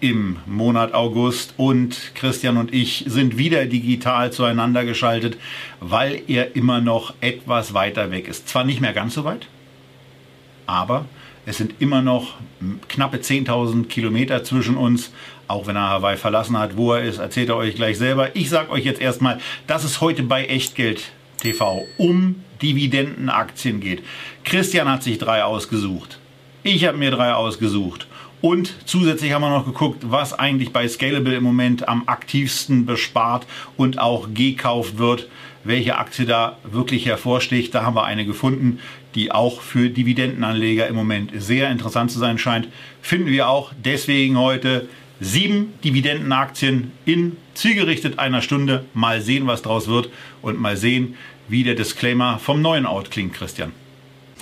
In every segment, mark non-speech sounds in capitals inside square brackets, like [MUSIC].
im Monat August und Christian und ich sind wieder digital zueinander geschaltet, weil er immer noch etwas weiter weg ist. Zwar nicht mehr ganz so weit, aber es sind immer noch knappe 10.000 Kilometer zwischen uns. Auch wenn er Hawaii verlassen hat, wo er ist, erzählt er euch gleich selber. Ich sage euch jetzt erstmal, dass es heute bei Echtgeld TV um Dividendenaktien geht. Christian hat sich drei ausgesucht. Ich habe mir drei ausgesucht. Und zusätzlich haben wir noch geguckt, was eigentlich bei Scalable im Moment am aktivsten bespart und auch gekauft wird, welche Aktie da wirklich hervorsticht. Da haben wir eine gefunden, die auch für Dividendenanleger im Moment sehr interessant zu sein scheint. Finden wir auch deswegen heute sieben Dividendenaktien in zielgerichtet einer Stunde. Mal sehen, was draus wird und mal sehen, wie der Disclaimer vom neuen Out klingt, Christian.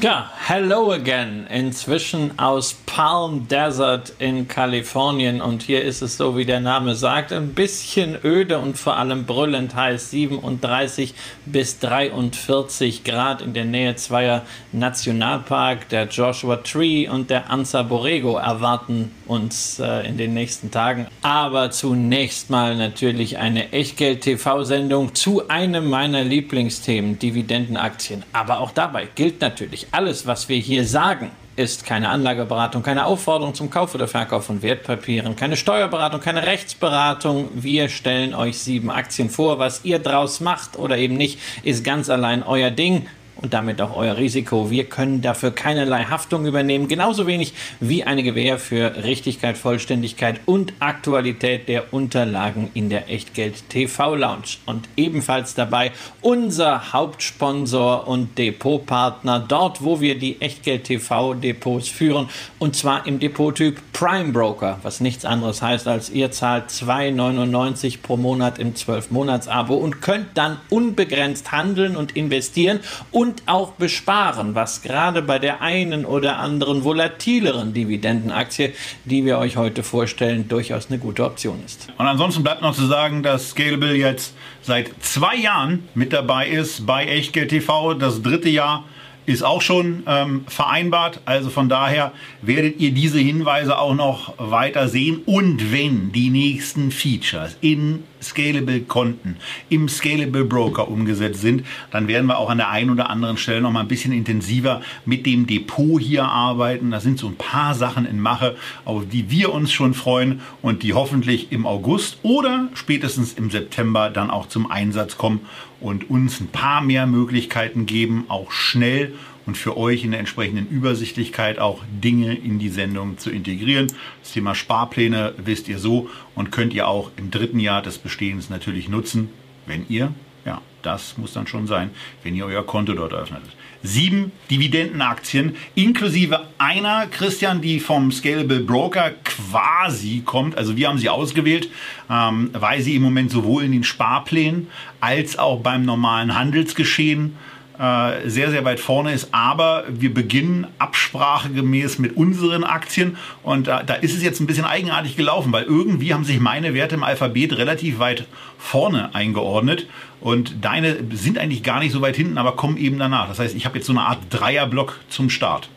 Ja, hello again. Inzwischen aus Palm Desert in Kalifornien. Und hier ist es so, wie der Name sagt, ein bisschen öde und vor allem brüllend heiß. 37 bis 43 Grad in der Nähe zweier Nationalpark. Der Joshua Tree und der Ansa Borrego erwarten uns äh, in den nächsten Tagen. Aber zunächst mal natürlich eine Echtgeld-TV-Sendung zu einem meiner Lieblingsthemen, Dividendenaktien. Aber auch dabei gilt natürlich, alles, was wir hier sagen, ist keine Anlageberatung, keine Aufforderung zum Kauf oder Verkauf von Wertpapieren, keine Steuerberatung, keine Rechtsberatung. Wir stellen euch sieben Aktien vor. Was ihr draus macht oder eben nicht, ist ganz allein euer Ding und damit auch euer Risiko. Wir können dafür keinerlei Haftung übernehmen, genauso wenig wie eine Gewähr für Richtigkeit, Vollständigkeit und Aktualität der Unterlagen in der Echtgeld TV Lounge. Und ebenfalls dabei unser Hauptsponsor und Depotpartner, dort wo wir die Echtgeld TV Depots führen und zwar im Depottyp Prime Broker, was nichts anderes heißt als ihr zahlt 2,99 pro Monat im 12-Monats-Abo und könnt dann unbegrenzt handeln und investieren und und auch besparen, was gerade bei der einen oder anderen volatileren Dividendenaktie, die wir euch heute vorstellen, durchaus eine gute Option ist. Und ansonsten bleibt noch zu sagen, dass Scalable jetzt seit zwei Jahren mit dabei ist bei Echtgeld TV, das dritte Jahr ist auch schon ähm, vereinbart. Also von daher werdet ihr diese Hinweise auch noch weiter sehen. Und wenn die nächsten Features in Scalable Konten im Scalable Broker umgesetzt sind, dann werden wir auch an der einen oder anderen Stelle noch mal ein bisschen intensiver mit dem Depot hier arbeiten. Da sind so ein paar Sachen in Mache, auf die wir uns schon freuen und die hoffentlich im August oder spätestens im September dann auch zum Einsatz kommen und uns ein paar mehr Möglichkeiten geben, auch schnell und für euch in der entsprechenden Übersichtlichkeit auch Dinge in die Sendung zu integrieren. Das Thema Sparpläne wisst ihr so und könnt ihr auch im dritten Jahr des Bestehens natürlich nutzen, wenn ihr, ja, das muss dann schon sein, wenn ihr euer Konto dort öffnet. Sieben Dividendenaktien, inklusive einer, Christian, die vom Scalable Broker quasi kommt. Also wir haben sie ausgewählt, ähm, weil sie im Moment sowohl in den Sparplänen als auch beim normalen Handelsgeschehen äh, sehr, sehr weit vorne ist. Aber wir beginnen absprachegemäß mit unseren Aktien. Und da, da ist es jetzt ein bisschen eigenartig gelaufen, weil irgendwie haben sich meine Werte im Alphabet relativ weit vorne eingeordnet. Und deine sind eigentlich gar nicht so weit hinten, aber kommen eben danach. Das heißt, ich habe jetzt so eine Art Dreierblock zum Start.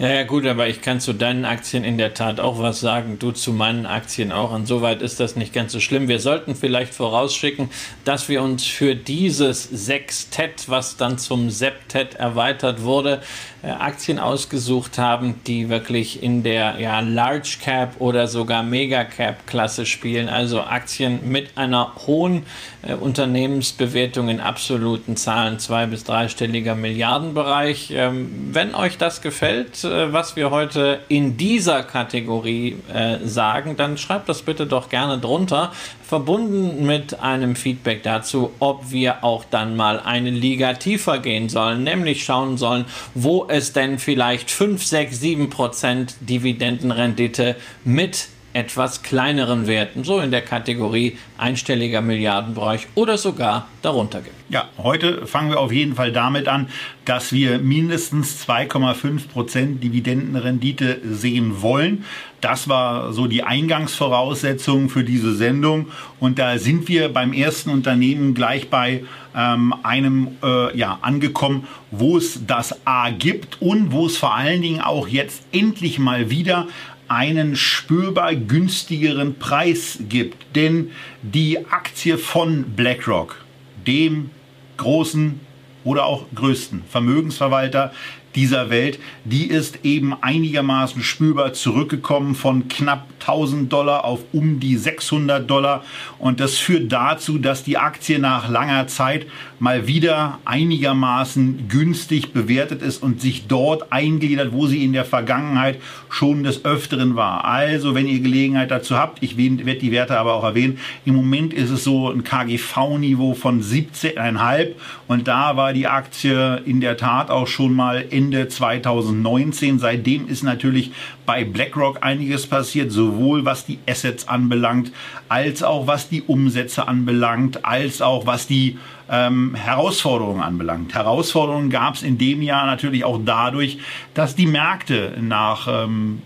Ja, ja, gut, aber ich kann zu deinen Aktien in der Tat auch was sagen. Du zu meinen Aktien auch. Insoweit ist das nicht ganz so schlimm. Wir sollten vielleicht vorausschicken, dass wir uns für dieses Sextett, was dann zum Septett erweitert wurde, äh, Aktien ausgesucht haben, die wirklich in der ja, Large Cap oder sogar Mega Cap Klasse spielen. Also Aktien mit einer hohen äh, Unternehmensbewertung in absoluten Zahlen, zwei- bis dreistelliger Milliardenbereich. Ähm, wenn euch das gefällt, was wir heute in dieser Kategorie äh, sagen, dann schreibt das bitte doch gerne drunter verbunden mit einem Feedback dazu, ob wir auch dann mal eine Liga tiefer gehen sollen, nämlich schauen sollen, wo es denn vielleicht 5, 6, 7 Prozent Dividendenrendite mit etwas kleineren Werten, so in der Kategorie einstelliger Milliardenbereich oder sogar darunter gibt. Ja, heute fangen wir auf jeden Fall damit an, dass wir mindestens 2,5 Prozent Dividendenrendite sehen wollen. Das war so die Eingangsvoraussetzung für diese Sendung. Und da sind wir beim ersten Unternehmen gleich bei ähm, einem äh, ja, angekommen, wo es das A gibt und wo es vor allen Dingen auch jetzt endlich mal wieder einen spürbar günstigeren Preis gibt. Denn die Aktie von BlackRock, dem großen oder auch größten Vermögensverwalter dieser Welt, die ist eben einigermaßen spürbar zurückgekommen von knapp 1000 Dollar auf um die 600 Dollar. Und das führt dazu, dass die Aktie nach langer Zeit mal wieder einigermaßen günstig bewertet ist und sich dort eingliedert, wo sie in der Vergangenheit schon des Öfteren war. Also, wenn ihr Gelegenheit dazu habt, ich werde die Werte aber auch erwähnen, im Moment ist es so ein KGV-Niveau von 17,5 und da war die Aktie in der Tat auch schon mal Ende 2019. Seitdem ist natürlich bei BlackRock einiges passiert, sowohl was die Assets anbelangt, als auch was die Umsätze anbelangt, als auch was die ähm, Herausforderungen anbelangt. Herausforderungen gab es in dem Jahr natürlich auch dadurch, dass die Märkte nach ähm,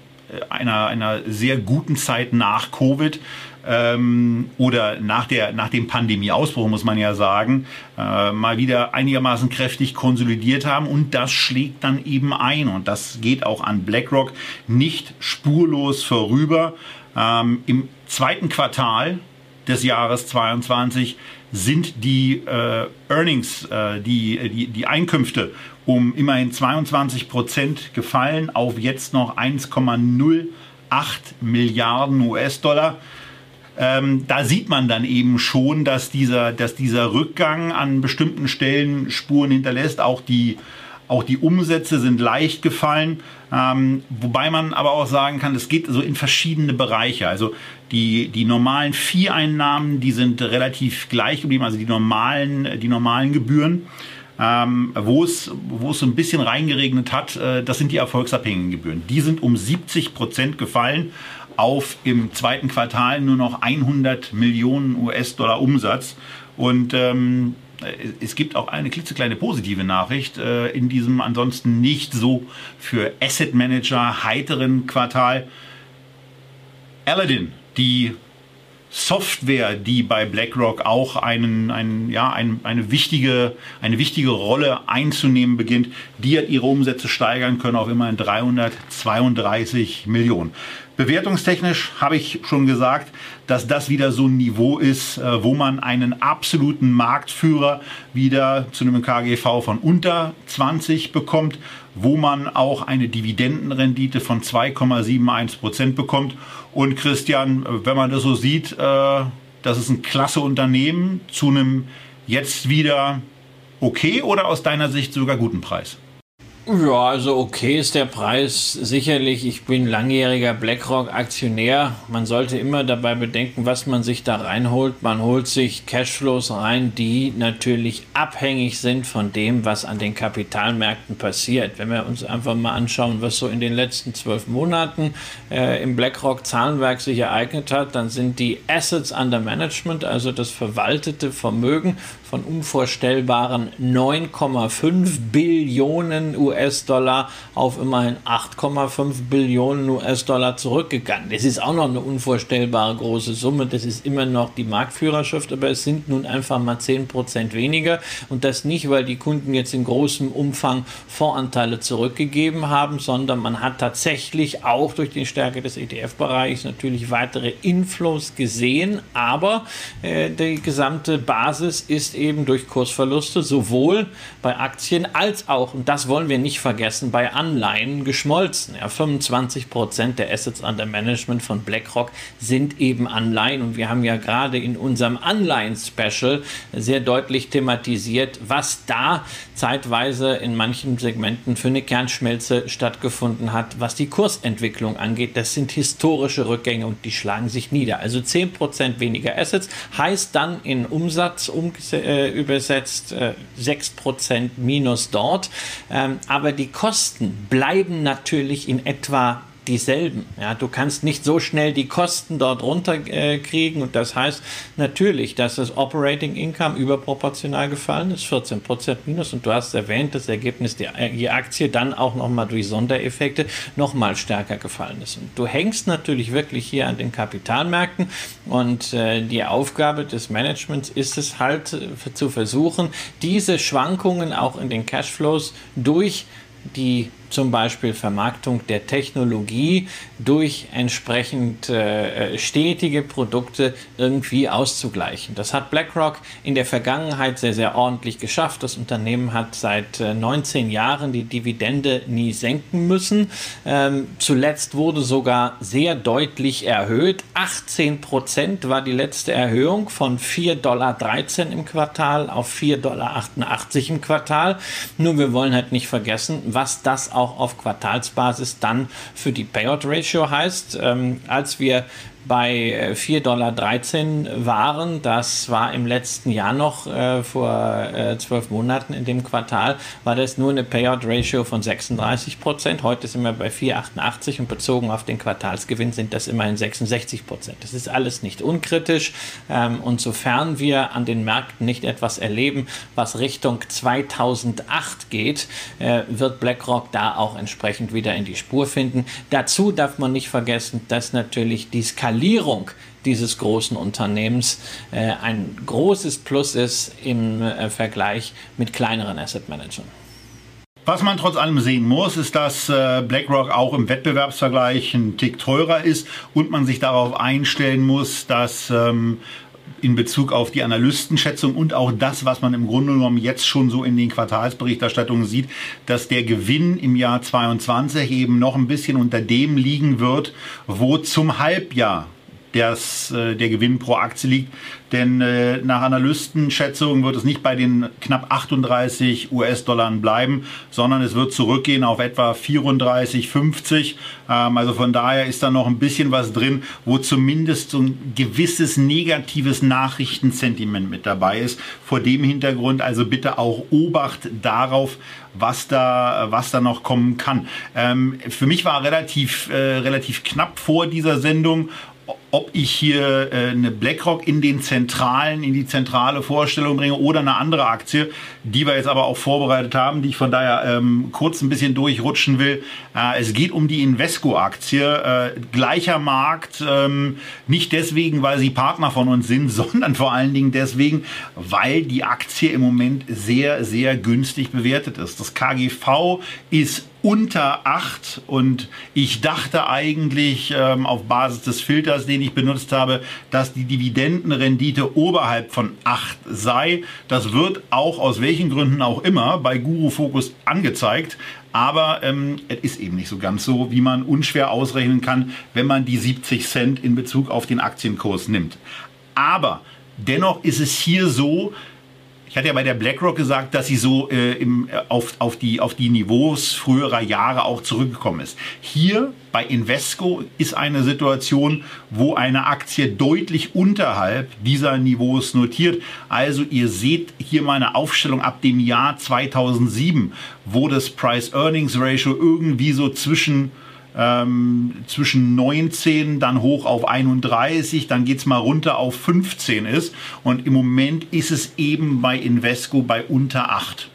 einer, einer sehr guten Zeit nach Covid ähm, oder nach, der, nach dem Pandemieausbruch, muss man ja sagen, äh, mal wieder einigermaßen kräftig konsolidiert haben und das schlägt dann eben ein und das geht auch an BlackRock nicht spurlos vorüber. Ähm, Im zweiten Quartal des Jahres 22 sind die äh, Earnings, äh, die, die, die Einkünfte um immerhin 22 Prozent gefallen auf jetzt noch 1,08 Milliarden US-Dollar. Ähm, da sieht man dann eben schon, dass dieser, dass dieser Rückgang an bestimmten Stellen Spuren hinterlässt. Auch die, auch die Umsätze sind leicht gefallen. Ähm, wobei man aber auch sagen kann, es geht so in verschiedene Bereiche. Also die, die normalen Vieheinnahmen, die sind relativ gleich geblieben, also die normalen, die normalen Gebühren. Ähm, wo, es, wo es so ein bisschen reingeregnet hat, äh, das sind die erfolgsabhängigen Gebühren. Die sind um 70 Prozent gefallen auf im zweiten Quartal nur noch 100 Millionen US-Dollar Umsatz. Und ähm, es gibt auch eine klitzekleine positive Nachricht äh, in diesem ansonsten nicht so für Asset Manager heiteren Quartal. Aladdin, die Software, die bei BlackRock auch einen, einen, ja, ein, eine, wichtige, eine wichtige Rolle einzunehmen beginnt, die hat ihre Umsätze steigern können auf immerhin 332 Millionen. Bewertungstechnisch habe ich schon gesagt, dass das wieder so ein Niveau ist, äh, wo man einen absoluten Marktführer wieder zu einem KGV von unter 20 bekommt, wo man auch eine Dividendenrendite von 2,71 Prozent bekommt. Und Christian, wenn man das so sieht, äh, das ist ein klasse Unternehmen zu einem jetzt wieder okay oder aus deiner Sicht sogar guten Preis? Ja, also okay ist der Preis sicherlich. Ich bin langjähriger BlackRock-Aktionär. Man sollte immer dabei bedenken, was man sich da reinholt. Man holt sich Cashflows rein, die natürlich abhängig sind von dem, was an den Kapitalmärkten passiert. Wenn wir uns einfach mal anschauen, was so in den letzten zwölf Monaten äh, im BlackRock-Zahlenwerk sich ereignet hat, dann sind die Assets under Management, also das verwaltete Vermögen, von unvorstellbaren 9,5 Billionen US-Dollar auf immerhin 8,5 Billionen US-Dollar zurückgegangen. Das ist auch noch eine unvorstellbare große Summe. Das ist immer noch die Marktführerschaft, aber es sind nun einfach mal 10% weniger. Und das nicht, weil die Kunden jetzt in großem Umfang Voranteile zurückgegeben haben, sondern man hat tatsächlich auch durch die Stärke des ETF-Bereichs natürlich weitere Inflows gesehen. Aber äh, die gesamte Basis ist eben durch Kursverluste sowohl bei Aktien als auch, und das wollen wir nicht vergessen, bei Anleihen geschmolzen. Ja, 25 Prozent der Assets under Management von BlackRock sind eben Anleihen und wir haben ja gerade in unserem Anleihen-Special sehr deutlich thematisiert, was da zeitweise in manchen Segmenten für eine Kernschmelze stattgefunden hat, was die Kursentwicklung angeht. Das sind historische Rückgänge und die schlagen sich nieder. Also 10 Prozent weniger Assets heißt dann in Umsatz umgesetzt äh, übersetzt äh, 6% minus dort. Ähm, aber die Kosten bleiben natürlich in etwa dieselben. Ja, du kannst nicht so schnell die Kosten dort runterkriegen äh, und das heißt natürlich, dass das Operating Income überproportional gefallen ist, 14 Prozent minus und du hast erwähnt, das Ergebnis der die Aktie dann auch nochmal durch Sondereffekte nochmal stärker gefallen ist. Und du hängst natürlich wirklich hier an den Kapitalmärkten und äh, die Aufgabe des Managements ist es halt äh, zu versuchen, diese Schwankungen auch in den Cashflows durch die zum Beispiel Vermarktung der Technologie durch entsprechend äh, stetige Produkte irgendwie auszugleichen. Das hat BlackRock in der Vergangenheit sehr, sehr ordentlich geschafft. Das Unternehmen hat seit äh, 19 Jahren die Dividende nie senken müssen. Ähm, zuletzt wurde sogar sehr deutlich erhöht. 18 Prozent war die letzte Erhöhung von 4,13 Dollar im Quartal auf 4,88 Dollar im Quartal. Nur wir wollen halt nicht vergessen, was das auch auch auf Quartalsbasis dann für die Payout Ratio heißt. Ähm, als wir bei 4,13 Dollar waren. Das war im letzten Jahr noch, äh, vor äh, zwölf Monaten in dem Quartal, war das nur eine Payout-Ratio von 36 Prozent. Heute sind wir bei 4,88 und bezogen auf den Quartalsgewinn sind das immerhin 66 Prozent. Das ist alles nicht unkritisch ähm, und sofern wir an den Märkten nicht etwas erleben, was Richtung 2008 geht, äh, wird BlackRock da auch entsprechend wieder in die Spur finden. Dazu darf man nicht vergessen, dass natürlich die Skalierung Skalierung dieses großen Unternehmens äh, ein großes Plus ist im äh, Vergleich mit kleineren Asset Managern. Was man trotz allem sehen muss, ist, dass äh, BlackRock auch im Wettbewerbsvergleich ein Tick teurer ist und man sich darauf einstellen muss, dass ähm, in Bezug auf die Analystenschätzung und auch das, was man im Grunde genommen jetzt schon so in den Quartalsberichterstattungen sieht, dass der Gewinn im Jahr 22 eben noch ein bisschen unter dem liegen wird, wo zum Halbjahr das, äh, der Gewinn pro Aktie liegt. Denn äh, nach Analystenschätzungen wird es nicht bei den knapp 38 US-Dollar bleiben, sondern es wird zurückgehen auf etwa 34, 50. Ähm, also von daher ist da noch ein bisschen was drin, wo zumindest so ein gewisses negatives Nachrichtensentiment mit dabei ist. Vor dem Hintergrund also bitte auch Obacht darauf, was da, was da noch kommen kann. Ähm, für mich war relativ, äh, relativ knapp vor dieser Sendung, ob ich hier äh, eine BlackRock in den zentralen, in die zentrale Vorstellung bringe oder eine andere Aktie, die wir jetzt aber auch vorbereitet haben, die ich von daher ähm, kurz ein bisschen durchrutschen will. Äh, es geht um die Invesco-Aktie, äh, gleicher Markt, ähm, nicht deswegen, weil sie Partner von uns sind, [LAUGHS] sondern vor allen Dingen deswegen, weil die Aktie im Moment sehr, sehr günstig bewertet ist. Das KGV ist unter 8 und ich dachte eigentlich ähm, auf Basis des Filters, den ich benutzt habe, dass die Dividendenrendite oberhalb von 8 sei. Das wird auch aus welchen Gründen auch immer bei Guru Focus angezeigt. Aber ähm, es ist eben nicht so ganz so, wie man unschwer ausrechnen kann, wenn man die 70 Cent in Bezug auf den Aktienkurs nimmt. Aber dennoch ist es hier so, ich hatte ja bei der BlackRock gesagt, dass sie so äh, im, äh, auf, auf, die, auf die Niveaus früherer Jahre auch zurückgekommen ist. Hier bei Invesco ist eine Situation, wo eine Aktie deutlich unterhalb dieser Niveaus notiert. Also ihr seht hier meine Aufstellung ab dem Jahr 2007, wo das Price-Earnings-Ratio irgendwie so zwischen ähm, zwischen 19 dann hoch auf 31, dann geht's mal runter auf 15 ist. Und im Moment ist es eben bei Invesco bei unter 8.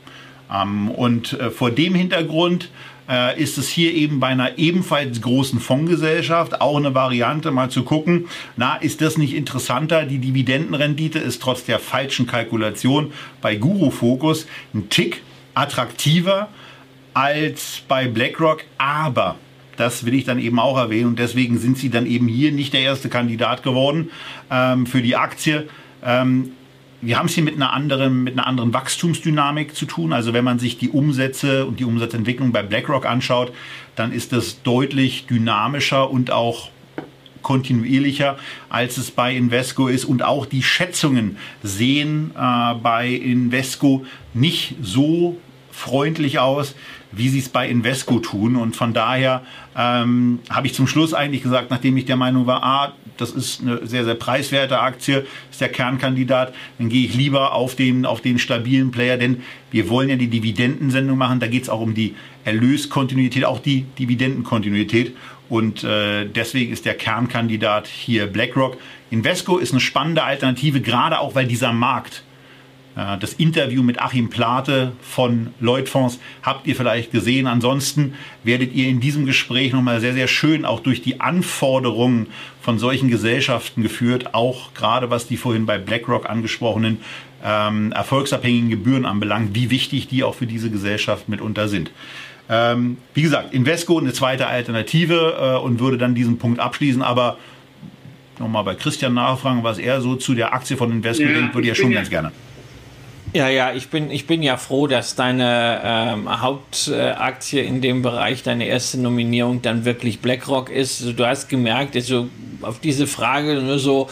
Ähm, und äh, vor dem Hintergrund äh, ist es hier eben bei einer ebenfalls großen Fondsgesellschaft auch eine Variante, mal zu gucken, na, ist das nicht interessanter? Die Dividendenrendite ist trotz der falschen Kalkulation bei Guru Focus ein Tick attraktiver als bei BlackRock, aber das will ich dann eben auch erwähnen und deswegen sind sie dann eben hier nicht der erste Kandidat geworden ähm, für die Aktie. Ähm, wir haben es hier mit einer anderen, mit einer anderen Wachstumsdynamik zu tun. Also wenn man sich die Umsätze und die Umsatzentwicklung bei BlackRock anschaut, dann ist das deutlich dynamischer und auch kontinuierlicher, als es bei Invesco ist. Und auch die Schätzungen sehen äh, bei Invesco nicht so freundlich aus, wie sie es bei Invesco tun. Und von daher ähm, habe ich zum Schluss eigentlich gesagt, nachdem ich der Meinung war, ah, das ist eine sehr, sehr preiswerte Aktie, ist der Kernkandidat, dann gehe ich lieber auf den, auf den stabilen Player, denn wir wollen ja die Dividendensendung machen, da geht es auch um die Erlöskontinuität, auch die Dividendenkontinuität. Und äh, deswegen ist der Kernkandidat hier BlackRock. Invesco ist eine spannende Alternative, gerade auch weil dieser Markt das Interview mit Achim Plate von Lloydfonds habt ihr vielleicht gesehen. Ansonsten werdet ihr in diesem Gespräch nochmal sehr, sehr schön auch durch die Anforderungen von solchen Gesellschaften geführt, auch gerade was die vorhin bei BlackRock angesprochenen ähm, erfolgsabhängigen Gebühren anbelangt, wie wichtig die auch für diese Gesellschaft mitunter sind. Ähm, wie gesagt, Invesco eine zweite Alternative äh, und würde dann diesen Punkt abschließen, aber nochmal bei Christian nachfragen, was er so zu der Aktie von Invesco ja, denkt, würde ich ja schon ganz gerne. Ja, ja, ich bin, ich bin ja froh, dass deine ähm, Hauptaktie in dem Bereich, deine erste Nominierung dann wirklich BlackRock ist. Also, du hast gemerkt, also auf diese Frage nur so,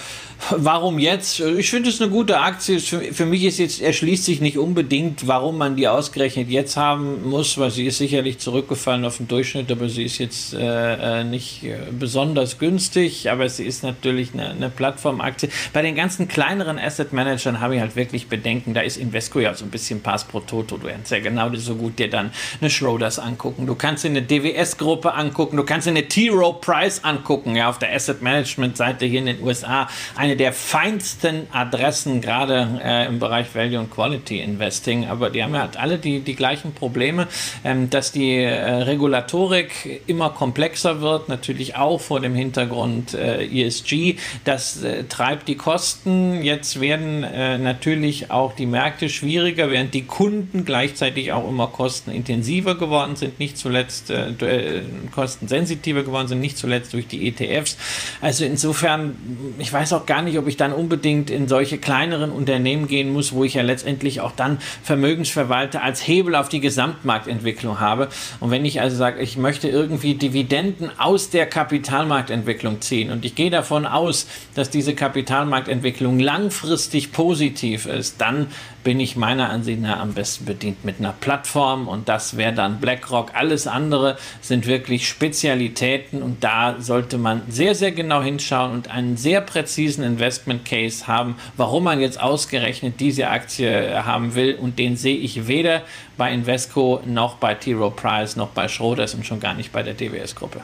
Warum jetzt? Ich finde es eine gute Aktie. Für, mich ist jetzt, erschließt sich nicht unbedingt, warum man die ausgerechnet jetzt haben muss, weil sie ist sicherlich zurückgefallen auf den Durchschnitt, aber sie ist jetzt äh, äh nicht äh, besonders günstig, aber sie ist natürlich eine, eine Plattformaktie. Bei den ganzen kleineren Asset Managern habe ich halt wirklich Bedenken. Da ist Invesco ja so ein bisschen Pass pro Toto. Du kannst ja genau so gut dir dann eine Schroders angucken. Du kannst dir eine DWS-Gruppe angucken. Du kannst dir eine T. Rowe Price angucken, ja, auf der Asset Management Seite hier in den USA. Ein eine der feinsten Adressen, gerade äh, im Bereich Value und Quality Investing. Aber die haben halt alle die, die gleichen Probleme, ähm, dass die äh, Regulatorik immer komplexer wird, natürlich auch vor dem Hintergrund äh, ESG. Das äh, treibt die Kosten. Jetzt werden äh, natürlich auch die Märkte schwieriger, während die Kunden gleichzeitig auch immer kostenintensiver geworden sind, nicht zuletzt äh, kostensensitiver geworden sind, nicht zuletzt durch die ETFs. Also insofern, ich weiß auch gar gar nicht, ob ich dann unbedingt in solche kleineren Unternehmen gehen muss, wo ich ja letztendlich auch dann Vermögensverwalter als Hebel auf die Gesamtmarktentwicklung habe. Und wenn ich also sage, ich möchte irgendwie Dividenden aus der Kapitalmarktentwicklung ziehen und ich gehe davon aus, dass diese Kapitalmarktentwicklung langfristig positiv ist, dann bin ich meiner Ansicht nach am besten bedient mit einer Plattform und das wäre dann BlackRock. Alles andere sind wirklich Spezialitäten und da sollte man sehr, sehr genau hinschauen und einen sehr präzisen Investment Case haben, warum man jetzt ausgerechnet diese Aktie haben will und den sehe ich weder bei Invesco noch bei T. Rowe Price noch bei Schroders und schon gar nicht bei der DWS-Gruppe.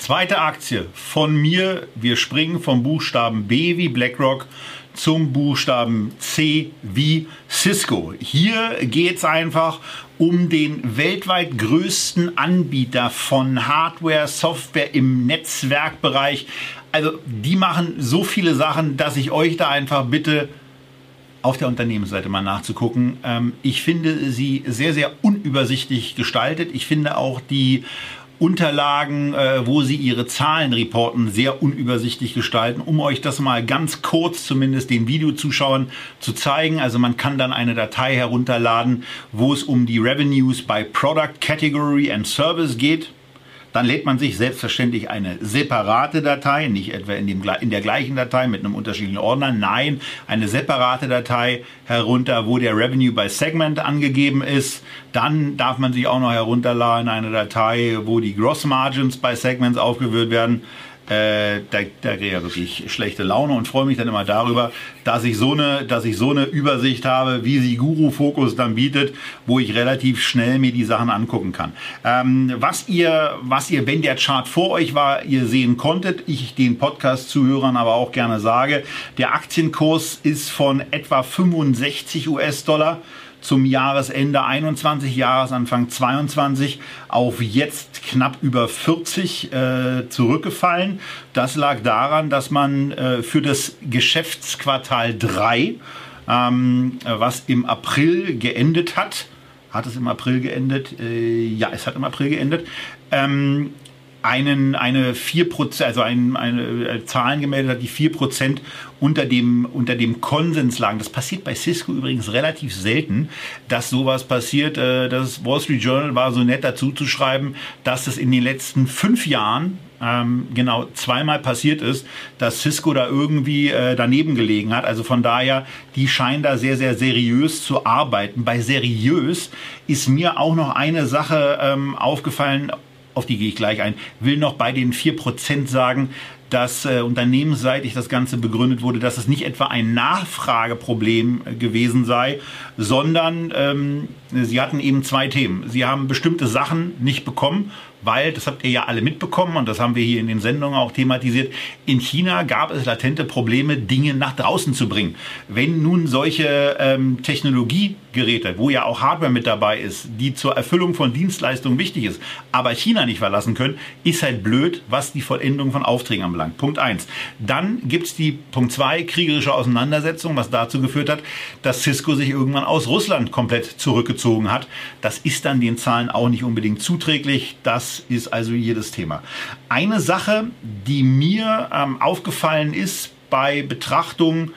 Zweite Aktie von mir. Wir springen vom Buchstaben B wie BlackRock zum Buchstaben C wie Cisco. Hier geht es einfach um den weltweit größten Anbieter von Hardware, Software im Netzwerkbereich. Also die machen so viele Sachen, dass ich euch da einfach bitte auf der Unternehmensseite mal nachzugucken. Ähm, ich finde sie sehr, sehr unübersichtlich gestaltet. Ich finde auch die Unterlagen, äh, wo sie ihre Zahlen reporten, sehr unübersichtlich gestalten, um euch das mal ganz kurz zumindest den Videozuschauern zu zeigen. Also man kann dann eine Datei herunterladen, wo es um die Revenues bei Product Category and Service geht. Dann lädt man sich selbstverständlich eine separate Datei, nicht etwa in, dem, in der gleichen Datei mit einem unterschiedlichen Ordner, nein, eine separate Datei herunter, wo der Revenue by Segment angegeben ist. Dann darf man sich auch noch herunterladen eine Datei, wo die Gross Margins by Segments aufgeführt werden äh, da, da kriege ich ja wirklich schlechte Laune und freue mich dann immer darüber, dass ich so eine, dass ich so eine Übersicht habe, wie sie Guru Focus dann bietet, wo ich relativ schnell mir die Sachen angucken kann. Ähm, was ihr, was ihr, wenn der Chart vor euch war, ihr sehen konntet, ich den Podcast-Zuhörern aber auch gerne sage, der Aktienkurs ist von etwa 65 US-Dollar zum Jahresende 21, Jahresanfang 22 auf jetzt knapp über 40 äh, zurückgefallen. Das lag daran, dass man äh, für das Geschäftsquartal 3, ähm, was im April geendet hat, hat es im April geendet? Äh, ja, es hat im April geendet. Ähm, einen, eine 4%, also ein, eine äh, Zahlen gemeldet hat, die 4% unter dem, unter dem Konsens lagen. Das passiert bei Cisco übrigens relativ selten, dass sowas passiert. Äh, das Wall Street Journal war so nett dazu zu schreiben, dass es in den letzten fünf Jahren ähm, genau zweimal passiert ist, dass Cisco da irgendwie äh, daneben gelegen hat. Also von daher, die scheinen da sehr, sehr seriös zu arbeiten. Bei seriös ist mir auch noch eine Sache ähm, aufgefallen, auf die gehe ich gleich ein, will noch bei den 4% sagen, dass äh, unternehmensseitig das Ganze begründet wurde, dass es nicht etwa ein Nachfrageproblem äh, gewesen sei, sondern ähm, sie hatten eben zwei Themen. Sie haben bestimmte Sachen nicht bekommen weil, das habt ihr ja alle mitbekommen und das haben wir hier in den Sendungen auch thematisiert, in China gab es latente Probleme, Dinge nach draußen zu bringen. Wenn nun solche ähm, Technologiegeräte, wo ja auch Hardware mit dabei ist, die zur Erfüllung von Dienstleistungen wichtig ist, aber China nicht verlassen können, ist halt blöd, was die Vollendung von Aufträgen anbelangt. Punkt eins. Dann gibt's die Punkt zwei kriegerische Auseinandersetzung, was dazu geführt hat, dass Cisco sich irgendwann aus Russland komplett zurückgezogen hat. Das ist dann den Zahlen auch nicht unbedingt zuträglich. Das ist also jedes Thema. Eine Sache, die mir ähm, aufgefallen ist bei Betrachtung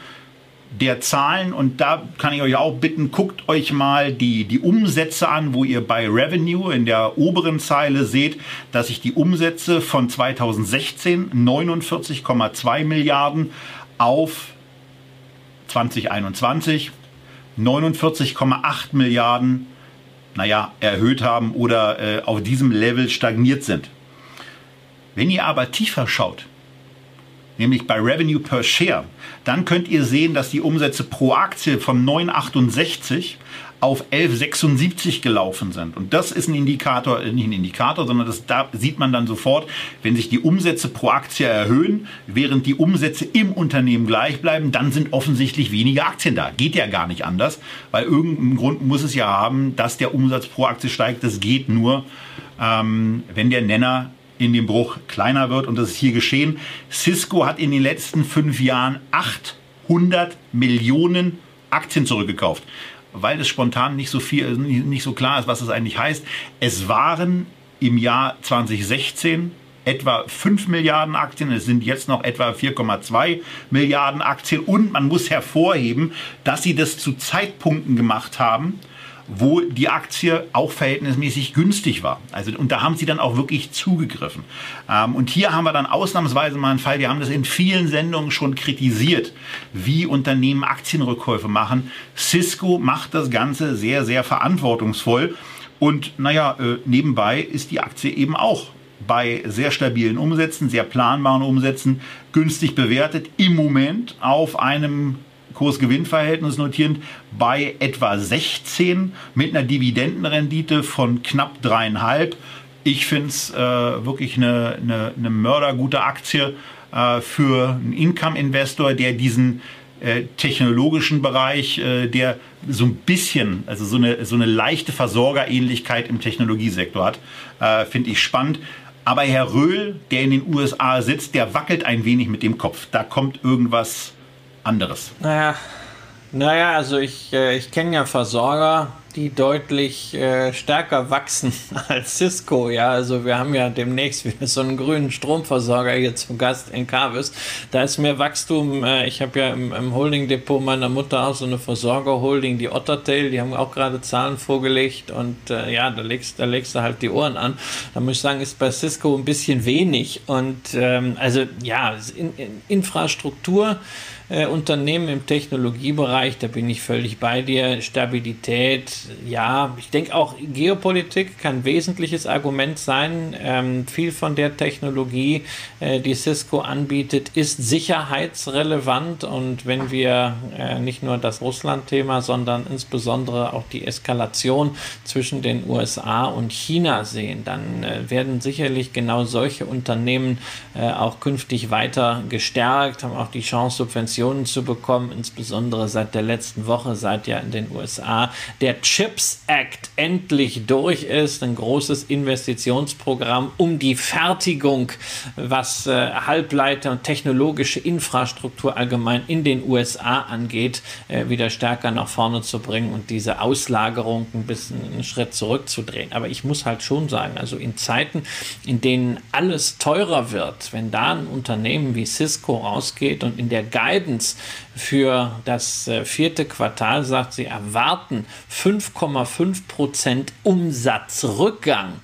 der Zahlen und da kann ich euch auch bitten, guckt euch mal die, die Umsätze an, wo ihr bei Revenue in der oberen Zeile seht, dass sich die Umsätze von 2016 49,2 Milliarden auf 2021 49,8 Milliarden naja, erhöht haben oder äh, auf diesem Level stagniert sind. Wenn ihr aber tiefer schaut, nämlich bei Revenue per Share, dann könnt ihr sehen, dass die Umsätze pro Aktie von 9,68 auf 11,76 gelaufen sind. Und das ist ein Indikator, äh, nicht ein Indikator, sondern das da sieht man dann sofort, wenn sich die Umsätze pro Aktie erhöhen, während die Umsätze im Unternehmen gleich bleiben, dann sind offensichtlich weniger Aktien da. Geht ja gar nicht anders, weil irgendeinen Grund muss es ja haben, dass der Umsatz pro Aktie steigt. Das geht nur, ähm, wenn der Nenner in dem Bruch kleiner wird und das ist hier geschehen. Cisco hat in den letzten fünf Jahren 800 Millionen Aktien zurückgekauft weil es spontan nicht so viel, nicht so klar ist, was es eigentlich heißt. Es waren im Jahr 2016 etwa 5 Milliarden Aktien, es sind jetzt noch etwa 4,2 Milliarden Aktien und man muss hervorheben, dass sie das zu Zeitpunkten gemacht haben, wo die Aktie auch verhältnismäßig günstig war. Also, und da haben sie dann auch wirklich zugegriffen. Ähm, und hier haben wir dann ausnahmsweise mal einen Fall, wir haben das in vielen Sendungen schon kritisiert, wie Unternehmen Aktienrückkäufe machen. Cisco macht das Ganze sehr, sehr verantwortungsvoll. Und naja, äh, nebenbei ist die Aktie eben auch bei sehr stabilen Umsätzen, sehr planbaren Umsätzen, günstig bewertet, im Moment auf einem Kurs-Gewinn-Verhältnis notierend bei etwa 16 mit einer Dividendenrendite von knapp dreieinhalb. Ich finde es äh, wirklich eine, eine, eine mördergute Aktie äh, für einen Income-Investor, der diesen äh, technologischen Bereich, äh, der so ein bisschen, also so eine, so eine leichte Versorgerähnlichkeit im Technologiesektor hat, äh, finde ich spannend. Aber Herr Röhl, der in den USA sitzt, der wackelt ein wenig mit dem Kopf. Da kommt irgendwas anderes? Naja, naja also ich, äh, ich kenne ja Versorger, die deutlich äh, stärker wachsen [LAUGHS] als Cisco. Ja, also wir haben ja demnächst wieder so einen grünen Stromversorger hier zu Gast in Carvis. Da ist mehr Wachstum. Äh, ich habe ja im, im Holding-Depot meiner Mutter auch so eine Versorger-Holding, die Ottertail, die haben auch gerade Zahlen vorgelegt und äh, ja, da legst, da legst du halt die Ohren an. Da muss ich sagen, ist bei Cisco ein bisschen wenig und ähm, also ja, in, in Infrastruktur äh, Unternehmen im Technologiebereich, da bin ich völlig bei dir. Stabilität, ja, ich denke auch Geopolitik kann wesentliches Argument sein. Ähm, viel von der Technologie, äh, die Cisco anbietet, ist sicherheitsrelevant und wenn wir äh, nicht nur das Russland-Thema, sondern insbesondere auch die Eskalation zwischen den USA und China sehen, dann äh, werden sicherlich genau solche Unternehmen äh, auch künftig weiter gestärkt, haben auch die Chance, Subventionen Informationen zu bekommen, insbesondere seit der letzten Woche, seit ja in den USA der Chips Act endlich durch ist. Ein großes Investitionsprogramm, um die Fertigung, was äh, Halbleiter und technologische Infrastruktur allgemein in den USA angeht, äh, wieder stärker nach vorne zu bringen und diese Auslagerung ein bisschen einen Schritt zurückzudrehen. Aber ich muss halt schon sagen, also in Zeiten, in denen alles teurer wird, wenn da ein Unternehmen wie Cisco rausgeht und in der Guide Guidance für das äh, vierte Quartal sagt, sie erwarten 5,5 Prozent Umsatzrückgang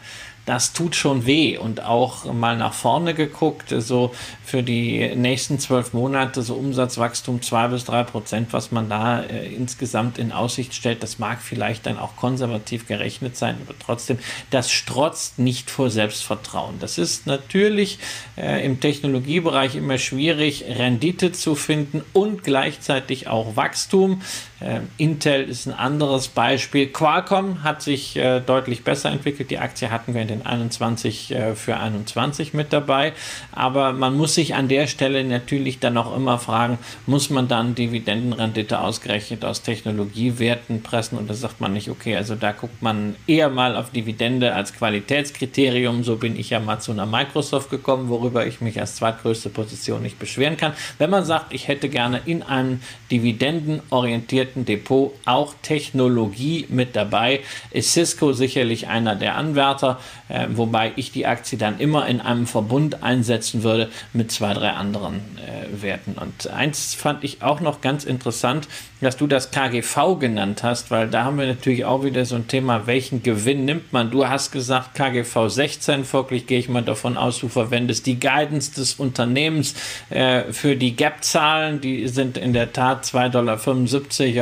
das tut schon weh. Und auch mal nach vorne geguckt, so für die nächsten zwölf Monate so Umsatzwachstum zwei bis drei Prozent, was man da äh, insgesamt in Aussicht stellt, das mag vielleicht dann auch konservativ gerechnet sein, aber trotzdem, das strotzt nicht vor Selbstvertrauen. Das ist natürlich äh, im Technologiebereich immer schwierig, Rendite zu finden und gleichzeitig auch Wachstum. Äh, Intel ist ein anderes Beispiel. Qualcomm hat sich äh, deutlich besser entwickelt. Die Aktie hatten wir in den 21 äh, für 21 mit dabei. Aber man muss sich an der Stelle natürlich dann auch immer fragen, muss man dann Dividendenrendite ausgerechnet aus Technologiewerten pressen? Und da sagt man nicht, okay, also da guckt man eher mal auf Dividende als Qualitätskriterium. So bin ich ja mal zu einer Microsoft gekommen, worüber ich mich als zweitgrößte Position nicht beschweren kann. Wenn man sagt, ich hätte gerne in einem dividendenorientierten Depot auch Technologie mit dabei, ist Cisco sicherlich einer der Anwärter, äh, wobei ich die Aktie dann immer in einem Verbund einsetzen würde mit zwei, drei anderen äh, Werten. Und eins fand ich auch noch ganz interessant, dass du das KGV genannt hast, weil da haben wir natürlich auch wieder so ein Thema, welchen Gewinn nimmt man? Du hast gesagt KGV 16, folglich gehe ich mal davon aus, du verwendest die Guidance des Unternehmens äh, für die Gap-Zahlen, die sind in der Tat 2,75 Dollar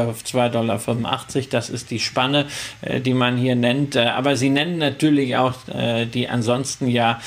auf 2,85 Dollar. Das ist die Spanne, äh, die man hier nennt. Äh, aber sie nennen natürlich auch äh, die ansonsten ja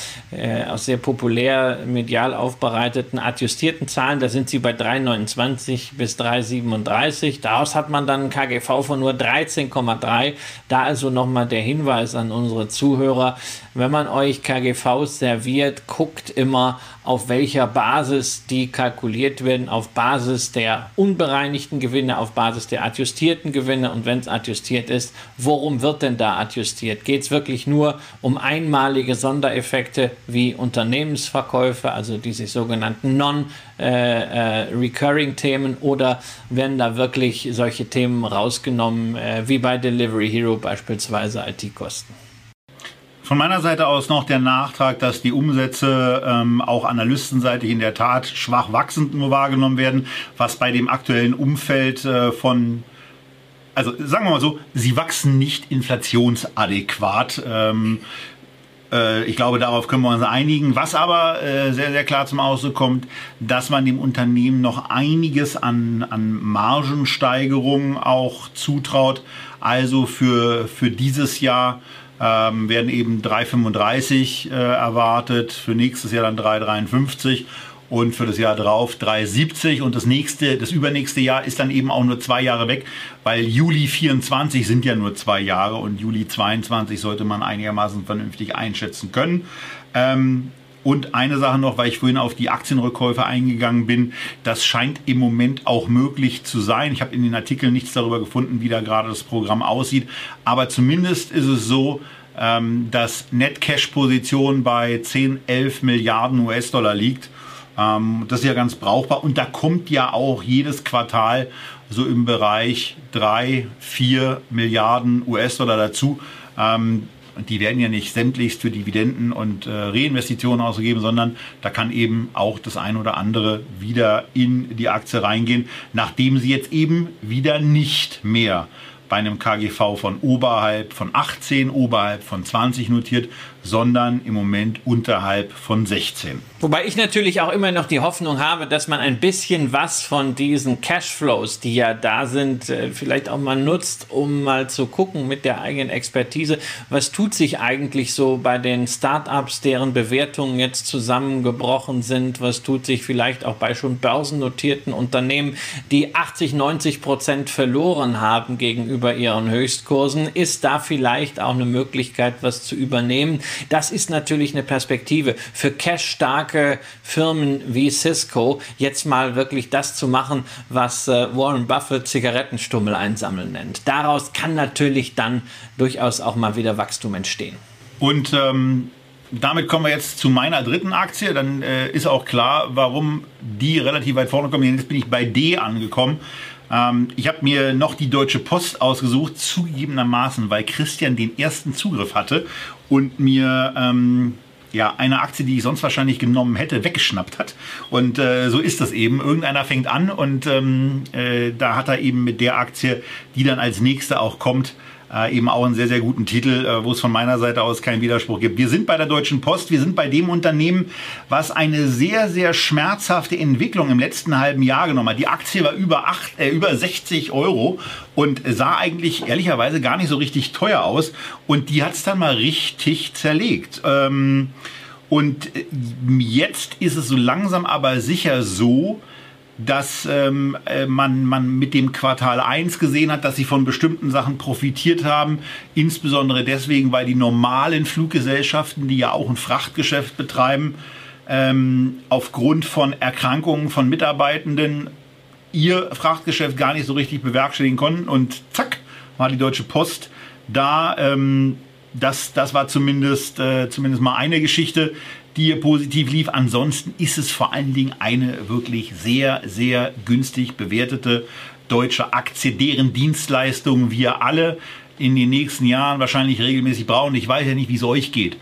auch sehr populär medial aufbereiteten adjustierten Zahlen. Da sind sie bei 3,29 bis 3,37. Daraus hat man dann ein KGV von nur 13,3. Da also nochmal der Hinweis an unsere Zuhörer, wenn man euch KGVs serviert, guckt immer, auf welcher Basis die kalkuliert werden, auf Basis der unbereinigten Gewinne, auf Basis der adjustierten Gewinne und wenn es adjustiert ist, worum wird denn da adjustiert? Geht es wirklich nur um einmalige Sondereffekte wie Unternehmensverkäufe, also diese sogenannten Non-Recurring-Themen oder werden da wirklich solche Themen rausgenommen, äh, wie bei Delivery Hero beispielsweise IT-Kosten? Von meiner Seite aus noch der Nachtrag, dass die Umsätze ähm, auch analystenseitig in der Tat schwach wachsend nur wahrgenommen werden, was bei dem aktuellen Umfeld äh, von also sagen wir mal so, sie wachsen nicht inflationsadäquat. Ähm, äh, ich glaube, darauf können wir uns einigen. Was aber äh, sehr, sehr klar zum Ausdruck kommt, dass man dem Unternehmen noch einiges an, an Margensteigerungen auch zutraut. Also für, für dieses Jahr ähm, werden eben 3,35 äh, erwartet, für nächstes Jahr dann 3,53 und für das Jahr drauf 3,70 und das nächste, das übernächste Jahr ist dann eben auch nur zwei Jahre weg, weil Juli 24 sind ja nur zwei Jahre und Juli 22 sollte man einigermaßen vernünftig einschätzen können. Ähm, und eine Sache noch, weil ich vorhin auf die Aktienrückkäufe eingegangen bin, das scheint im Moment auch möglich zu sein. Ich habe in den Artikeln nichts darüber gefunden, wie da gerade das Programm aussieht. Aber zumindest ist es so, ähm, dass Net-Cash-Position bei 10, 11 Milliarden US-Dollar liegt. Ähm, das ist ja ganz brauchbar. Und da kommt ja auch jedes Quartal so im Bereich 3, 4 Milliarden US-Dollar dazu. Ähm, die werden ja nicht sämtlichst für Dividenden und äh, Reinvestitionen ausgegeben, sondern da kann eben auch das ein oder andere wieder in die Aktie reingehen, nachdem sie jetzt eben wieder nicht mehr bei einem KGV von oberhalb von 18, oberhalb von 20 notiert, sondern im Moment unterhalb von 16. Wobei ich natürlich auch immer noch die Hoffnung habe, dass man ein bisschen was von diesen Cashflows, die ja da sind, äh, vielleicht auch mal nutzt, um mal zu gucken mit der eigenen Expertise, was tut sich eigentlich so bei den Startups, deren Bewertungen jetzt zusammengebrochen sind, was tut sich vielleicht auch bei schon börsennotierten Unternehmen, die 80, 90 Prozent verloren haben gegenüber ihren Höchstkursen, ist da vielleicht auch eine Möglichkeit, was zu übernehmen. Das ist natürlich eine Perspektive. Für cash-starke Firmen wie Cisco, jetzt mal wirklich das zu machen, was äh, Warren Buffett Zigarettenstummel einsammeln nennt. Daraus kann natürlich dann durchaus auch mal wieder Wachstum entstehen. Und ähm, damit kommen wir jetzt zu meiner dritten Aktie. Dann äh, ist auch klar, warum die relativ weit vorne kommen. Jetzt bin ich bei D angekommen. Ähm, ich habe mir noch die Deutsche Post ausgesucht, zugegebenermaßen, weil Christian den ersten Zugriff hatte und mir ähm, ja, eine Aktie, die ich sonst wahrscheinlich genommen hätte, weggeschnappt hat. Und äh, so ist das eben. Irgendeiner fängt an und ähm, äh, da hat er eben mit der Aktie, die dann als nächste auch kommt, äh, eben auch einen sehr, sehr guten Titel, äh, wo es von meiner Seite aus keinen Widerspruch gibt. Wir sind bei der Deutschen Post, wir sind bei dem Unternehmen, was eine sehr, sehr schmerzhafte Entwicklung im letzten halben Jahr genommen hat. Die Aktie war über, acht, äh, über 60 Euro und sah eigentlich ehrlicherweise gar nicht so richtig teuer aus. Und die hat es dann mal richtig zerlegt. Ähm, und äh, jetzt ist es so langsam aber sicher so, dass ähm, äh, man, man mit dem Quartal 1 gesehen hat, dass sie von bestimmten Sachen profitiert haben. Insbesondere deswegen, weil die normalen Fluggesellschaften, die ja auch ein Frachtgeschäft betreiben, ähm, aufgrund von Erkrankungen von Mitarbeitenden ihr Frachtgeschäft gar nicht so richtig bewerkstelligen konnten. Und zack, war die Deutsche Post da. Ähm, das, das war zumindest, äh, zumindest mal eine Geschichte die positiv lief. Ansonsten ist es vor allen Dingen eine wirklich sehr, sehr günstig bewertete deutsche Aktie, deren Dienstleistungen wir alle in den nächsten Jahren wahrscheinlich regelmäßig brauchen. Ich weiß ja nicht, wie es euch geht.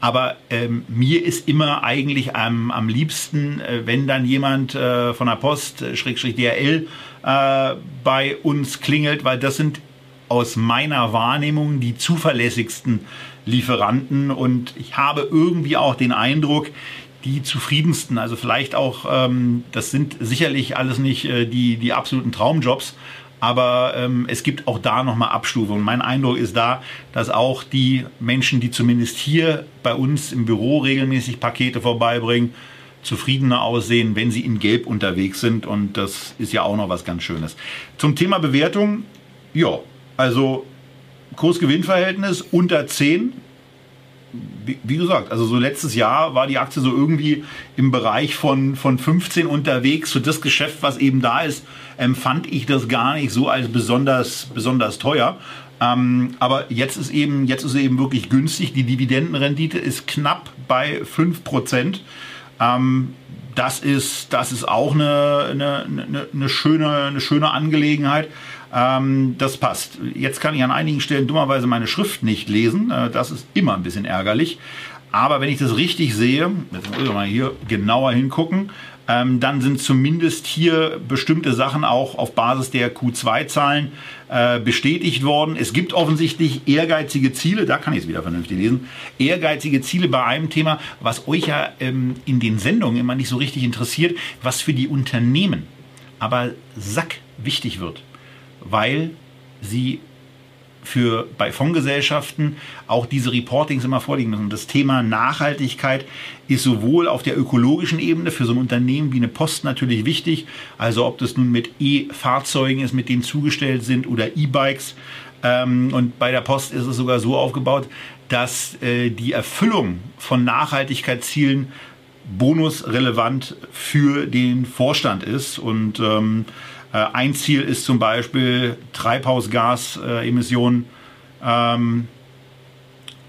Aber ähm, mir ist immer eigentlich am, am liebsten, äh, wenn dann jemand äh, von der Post, äh, Schrägstrich DRL, äh, bei uns klingelt, weil das sind aus meiner Wahrnehmung die zuverlässigsten Lieferanten und ich habe irgendwie auch den Eindruck, die zufriedensten, also vielleicht auch, ähm, das sind sicherlich alles nicht äh, die, die absoluten Traumjobs, aber ähm, es gibt auch da nochmal Abstufungen. Mein Eindruck ist da, dass auch die Menschen, die zumindest hier bei uns im Büro regelmäßig Pakete vorbeibringen, zufriedener aussehen, wenn sie in Gelb unterwegs sind. Und das ist ja auch noch was ganz Schönes. Zum Thema Bewertung, ja, also Kurs-Gewinn-Verhältnis unter 10. Wie, wie, gesagt, also so letztes Jahr war die Aktie so irgendwie im Bereich von, von 15 unterwegs. Für das Geschäft, was eben da ist, empfand ich das gar nicht so als besonders, besonders teuer. Ähm, aber jetzt ist eben, jetzt ist eben wirklich günstig. Die Dividendenrendite ist knapp bei 5%. Ähm, das ist, das ist auch eine, eine, eine, eine, schöne, eine schöne Angelegenheit. Ähm, das passt. Jetzt kann ich an einigen Stellen dummerweise meine Schrift nicht lesen. Äh, das ist immer ein bisschen ärgerlich. Aber wenn ich das richtig sehe, jetzt muss ich mal hier genauer hingucken, ähm, dann sind zumindest hier bestimmte Sachen auch auf Basis der Q2-Zahlen äh, bestätigt worden. Es gibt offensichtlich ehrgeizige Ziele, da kann ich es wieder vernünftig lesen, ehrgeizige Ziele bei einem Thema, was euch ja ähm, in den Sendungen immer nicht so richtig interessiert, was für die Unternehmen aber sack wichtig wird weil sie für bei Fondsgesellschaften auch diese Reportings immer vorliegen müssen. Das Thema Nachhaltigkeit ist sowohl auf der ökologischen Ebene für so ein Unternehmen wie eine Post natürlich wichtig, also ob das nun mit E-Fahrzeugen ist, mit denen zugestellt sind oder E-Bikes. Ähm, und bei der Post ist es sogar so aufgebaut, dass äh, die Erfüllung von Nachhaltigkeitszielen bonusrelevant für den Vorstand ist und ähm, äh, ein Ziel ist zum Beispiel Treibhausgasemissionen ähm,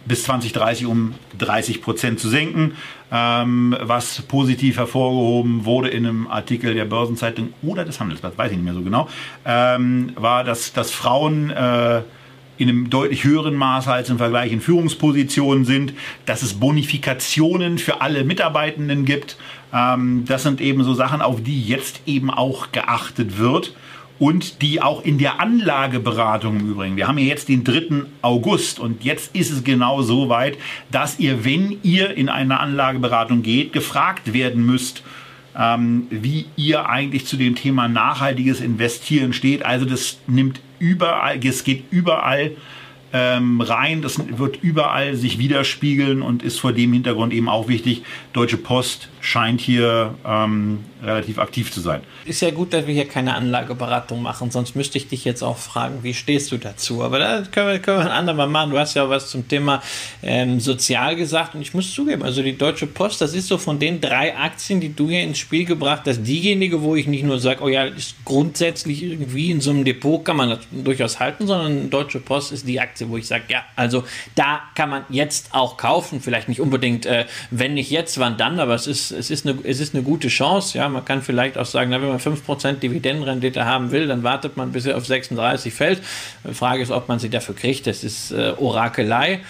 bis 2030 um 30 Prozent zu senken, ähm, was positiv hervorgehoben wurde in einem Artikel der Börsenzeitung oder des Handelsblatts, weiß ich nicht mehr so genau, ähm, war, dass, dass Frauen äh, in einem deutlich höheren Maße als im Vergleich in Führungspositionen sind, dass es Bonifikationen für alle Mitarbeitenden gibt. Ähm, das sind eben so Sachen, auf die jetzt eben auch geachtet wird und die auch in der Anlageberatung im Übrigen. Wir haben ja jetzt den 3. August und jetzt ist es genau so weit, dass ihr, wenn ihr in eine Anlageberatung geht, gefragt werden müsst, ähm, wie ihr eigentlich zu dem Thema nachhaltiges Investieren steht. Also das nimmt überall, es geht überall ähm, rein. Das wird überall sich widerspiegeln und ist vor dem Hintergrund eben auch wichtig. Deutsche Post scheint hier ähm, relativ aktiv zu sein. Ist ja gut, dass wir hier keine Anlageberatung machen, sonst müsste ich dich jetzt auch fragen, wie stehst du dazu? Aber da können wir, können wir ein andermal machen. Du hast ja was zum Thema ähm, sozial gesagt und ich muss zugeben, also die Deutsche Post, das ist so von den drei Aktien, die du hier ins Spiel gebracht hast, diejenige, wo ich nicht nur sage, oh ja, ist grundsätzlich irgendwie in so einem Depot kann man das durchaus halten, sondern Deutsche Post ist die Aktie, wo ich sage, ja, also da kann man jetzt auch kaufen, vielleicht nicht unbedingt, äh, wenn nicht jetzt, wann dann, aber es ist es, ist eine, es ist eine gute Chance. Ja, man kann vielleicht auch sagen, na, wenn man 5% Dividendenrendite haben will, dann wartet man, bis er auf 36 fällt. Die Frage ist, ob man sie dafür kriegt. Das ist äh, Orakelei.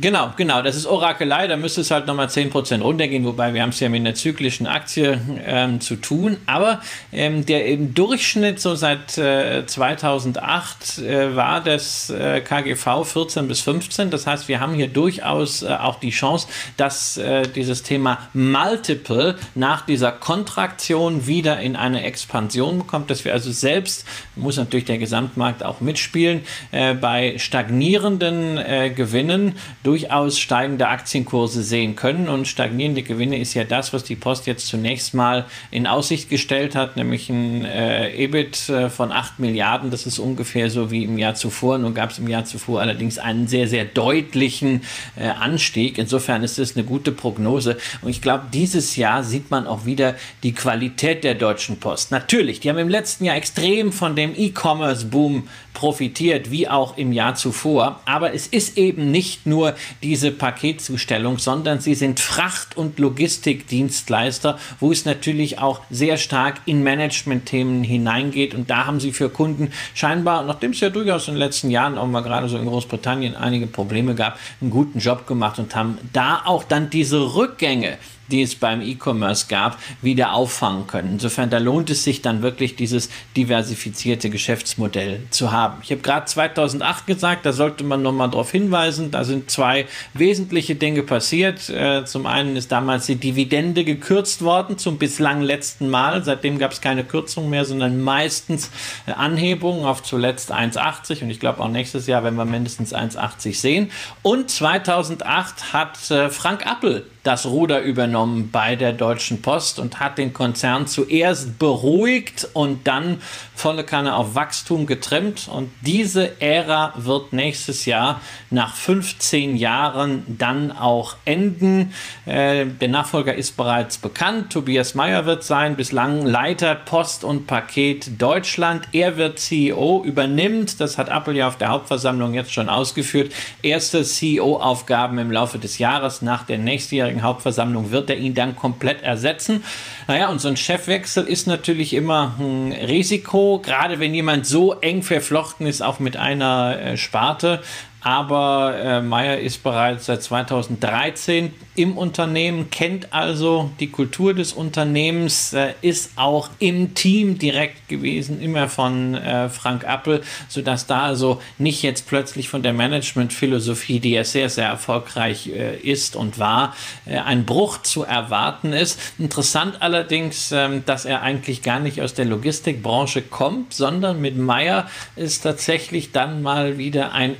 Genau, genau. Das ist Orakelei. Da müsste es halt nochmal 10% runtergehen, wobei wir haben es ja mit einer zyklischen Aktie ähm, zu tun. Aber ähm, der im Durchschnitt so seit äh, 2008 äh, war das äh, KGV 14 bis 15. Das heißt, wir haben hier durchaus äh, auch die Chance, dass äh, dieses Thema Multiple nach dieser Kontraktion wieder in eine Expansion kommt, dass wir also selbst, muss natürlich der Gesamtmarkt auch mitspielen, äh, bei stagnierenden Gewinnen durchaus steigende Aktienkurse sehen können. Und stagnierende Gewinne ist ja das, was die Post jetzt zunächst mal in Aussicht gestellt hat, nämlich ein äh, EBIT äh, von 8 Milliarden. Das ist ungefähr so wie im Jahr zuvor. Nun gab es im Jahr zuvor allerdings einen sehr, sehr deutlichen äh, Anstieg. Insofern ist es eine gute Prognose. Und ich glaube, dieses Jahr sieht man auch wieder die Qualität der Deutschen Post. Natürlich, die haben im letzten Jahr extrem von dem E-Commerce-Boom profitiert, wie auch im Jahr zuvor. Aber es ist eben nicht nur diese Paketzustellung, sondern sie sind Fracht- und Logistikdienstleister, wo es natürlich auch sehr stark in Management-Themen hineingeht. Und da haben sie für Kunden scheinbar, nachdem es ja durchaus in den letzten Jahren auch mal gerade so in Großbritannien einige Probleme gab, einen guten Job gemacht und haben da auch dann diese Rückgänge die es beim E-Commerce gab, wieder auffangen können. Insofern, da lohnt es sich dann wirklich, dieses diversifizierte Geschäftsmodell zu haben. Ich habe gerade 2008 gesagt, da sollte man nochmal darauf hinweisen, da sind zwei wesentliche Dinge passiert. Äh, zum einen ist damals die Dividende gekürzt worden zum bislang letzten Mal. Seitdem gab es keine Kürzung mehr, sondern meistens äh, Anhebungen auf zuletzt 1,80 und ich glaube auch nächstes Jahr, wenn wir mindestens 1,80 sehen. Und 2008 hat äh, Frank Appel das Ruder übernommen bei der Deutschen Post und hat den Konzern zuerst beruhigt und dann volle Kanne auf Wachstum getrimmt. Und diese Ära wird nächstes Jahr nach 15 Jahren dann auch enden. Äh, der Nachfolger ist bereits bekannt. Tobias Meyer wird sein, bislang Leiter Post und Paket Deutschland. Er wird CEO, übernimmt, das hat Apple ja auf der Hauptversammlung jetzt schon ausgeführt, erste CEO-Aufgaben im Laufe des Jahres nach der nächstjährigen Hauptversammlung wird er ihn dann komplett ersetzen. Naja, und so ein Chefwechsel ist natürlich immer ein Risiko, gerade wenn jemand so eng verflochten ist, auch mit einer äh, Sparte. Aber äh, Meyer ist bereits seit 2013 im Unternehmen, kennt also die Kultur des Unternehmens, äh, ist auch im Team direkt gewesen, immer von äh, Frank Appel, sodass da also nicht jetzt plötzlich von der Managementphilosophie, die ja sehr, sehr erfolgreich äh, ist und war, äh, ein Bruch zu erwarten ist. Interessant allerdings, ähm, dass er eigentlich gar nicht aus der Logistikbranche kommt, sondern mit Meyer ist tatsächlich dann mal wieder ein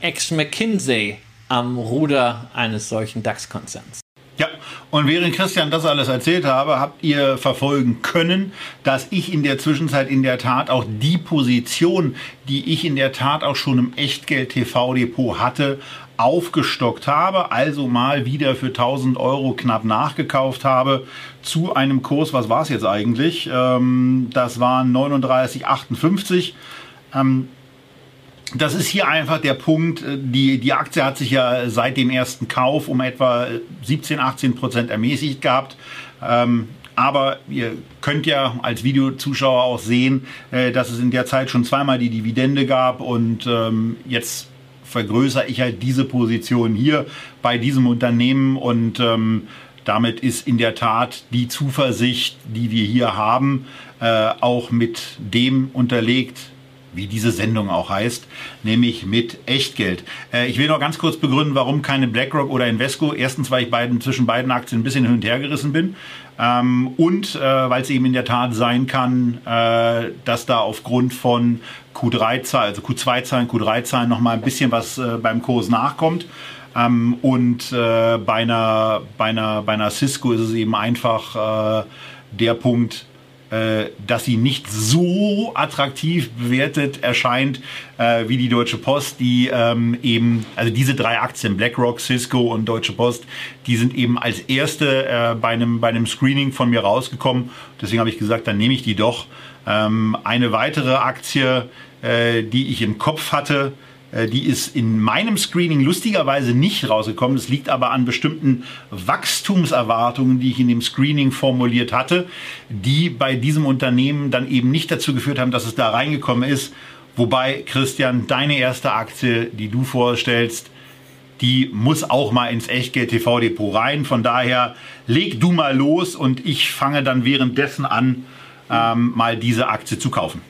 Ex-McKinsey am Ruder eines solchen DAX-Konzerns. Ja, und während Christian das alles erzählt habe, habt ihr verfolgen können, dass ich in der Zwischenzeit in der Tat auch die Position, die ich in der Tat auch schon im Echtgeld-TV-Depot hatte, aufgestockt habe, also mal wieder für 1000 Euro knapp nachgekauft habe zu einem Kurs, was war es jetzt eigentlich? Ähm, das waren 39,58. Ähm, das ist hier einfach der Punkt. Äh, die, die Aktie hat sich ja seit dem ersten Kauf um etwa 17, 18 Prozent ermäßigt gehabt. Ähm, aber ihr könnt ja als Videozuschauer auch sehen, äh, dass es in der Zeit schon zweimal die Dividende gab und ähm, jetzt vergrößere ich halt diese Position hier bei diesem Unternehmen und ähm, damit ist in der Tat die Zuversicht, die wir hier haben, äh, auch mit dem unterlegt, wie diese Sendung auch heißt, nämlich mit Echtgeld. Äh, ich will noch ganz kurz begründen, warum keine BlackRock oder Invesco. Erstens, weil ich beiden, zwischen beiden Aktien ein bisschen hin und her gerissen bin. Ähm, und äh, weil es eben in der Tat sein kann, äh, dass da aufgrund von Q3-Zahlen, also Q2-Zahlen, Q3-Zahlen nochmal ein bisschen was beim Kurs nachkommt. Ähm, und bei, einer, bei, einer, bei einer Cisco ist es eben einfach der Punkt, dass sie nicht so attraktiv bewertet erscheint äh, wie die Deutsche Post, die ähm, eben, also diese drei Aktien, BlackRock, Cisco und Deutsche Post, die sind eben als erste äh, bei, einem, bei einem Screening von mir rausgekommen. Deswegen habe ich gesagt, dann nehme ich die doch. Ähm, eine weitere Aktie, äh, die ich im Kopf hatte, äh, die ist in meinem Screening lustigerweise nicht rausgekommen. Das liegt aber an bestimmten Wachstumserwartungen, die ich in dem Screening formuliert hatte, die bei diesem Unternehmen dann eben nicht dazu geführt haben, dass es da reingekommen ist. Wobei, Christian, deine erste Aktie, die du vorstellst, die muss auch mal ins Echtgeld TV Depot rein. Von daher leg du mal los und ich fange dann währenddessen an, ähm, mal diese Aktie zu kaufen.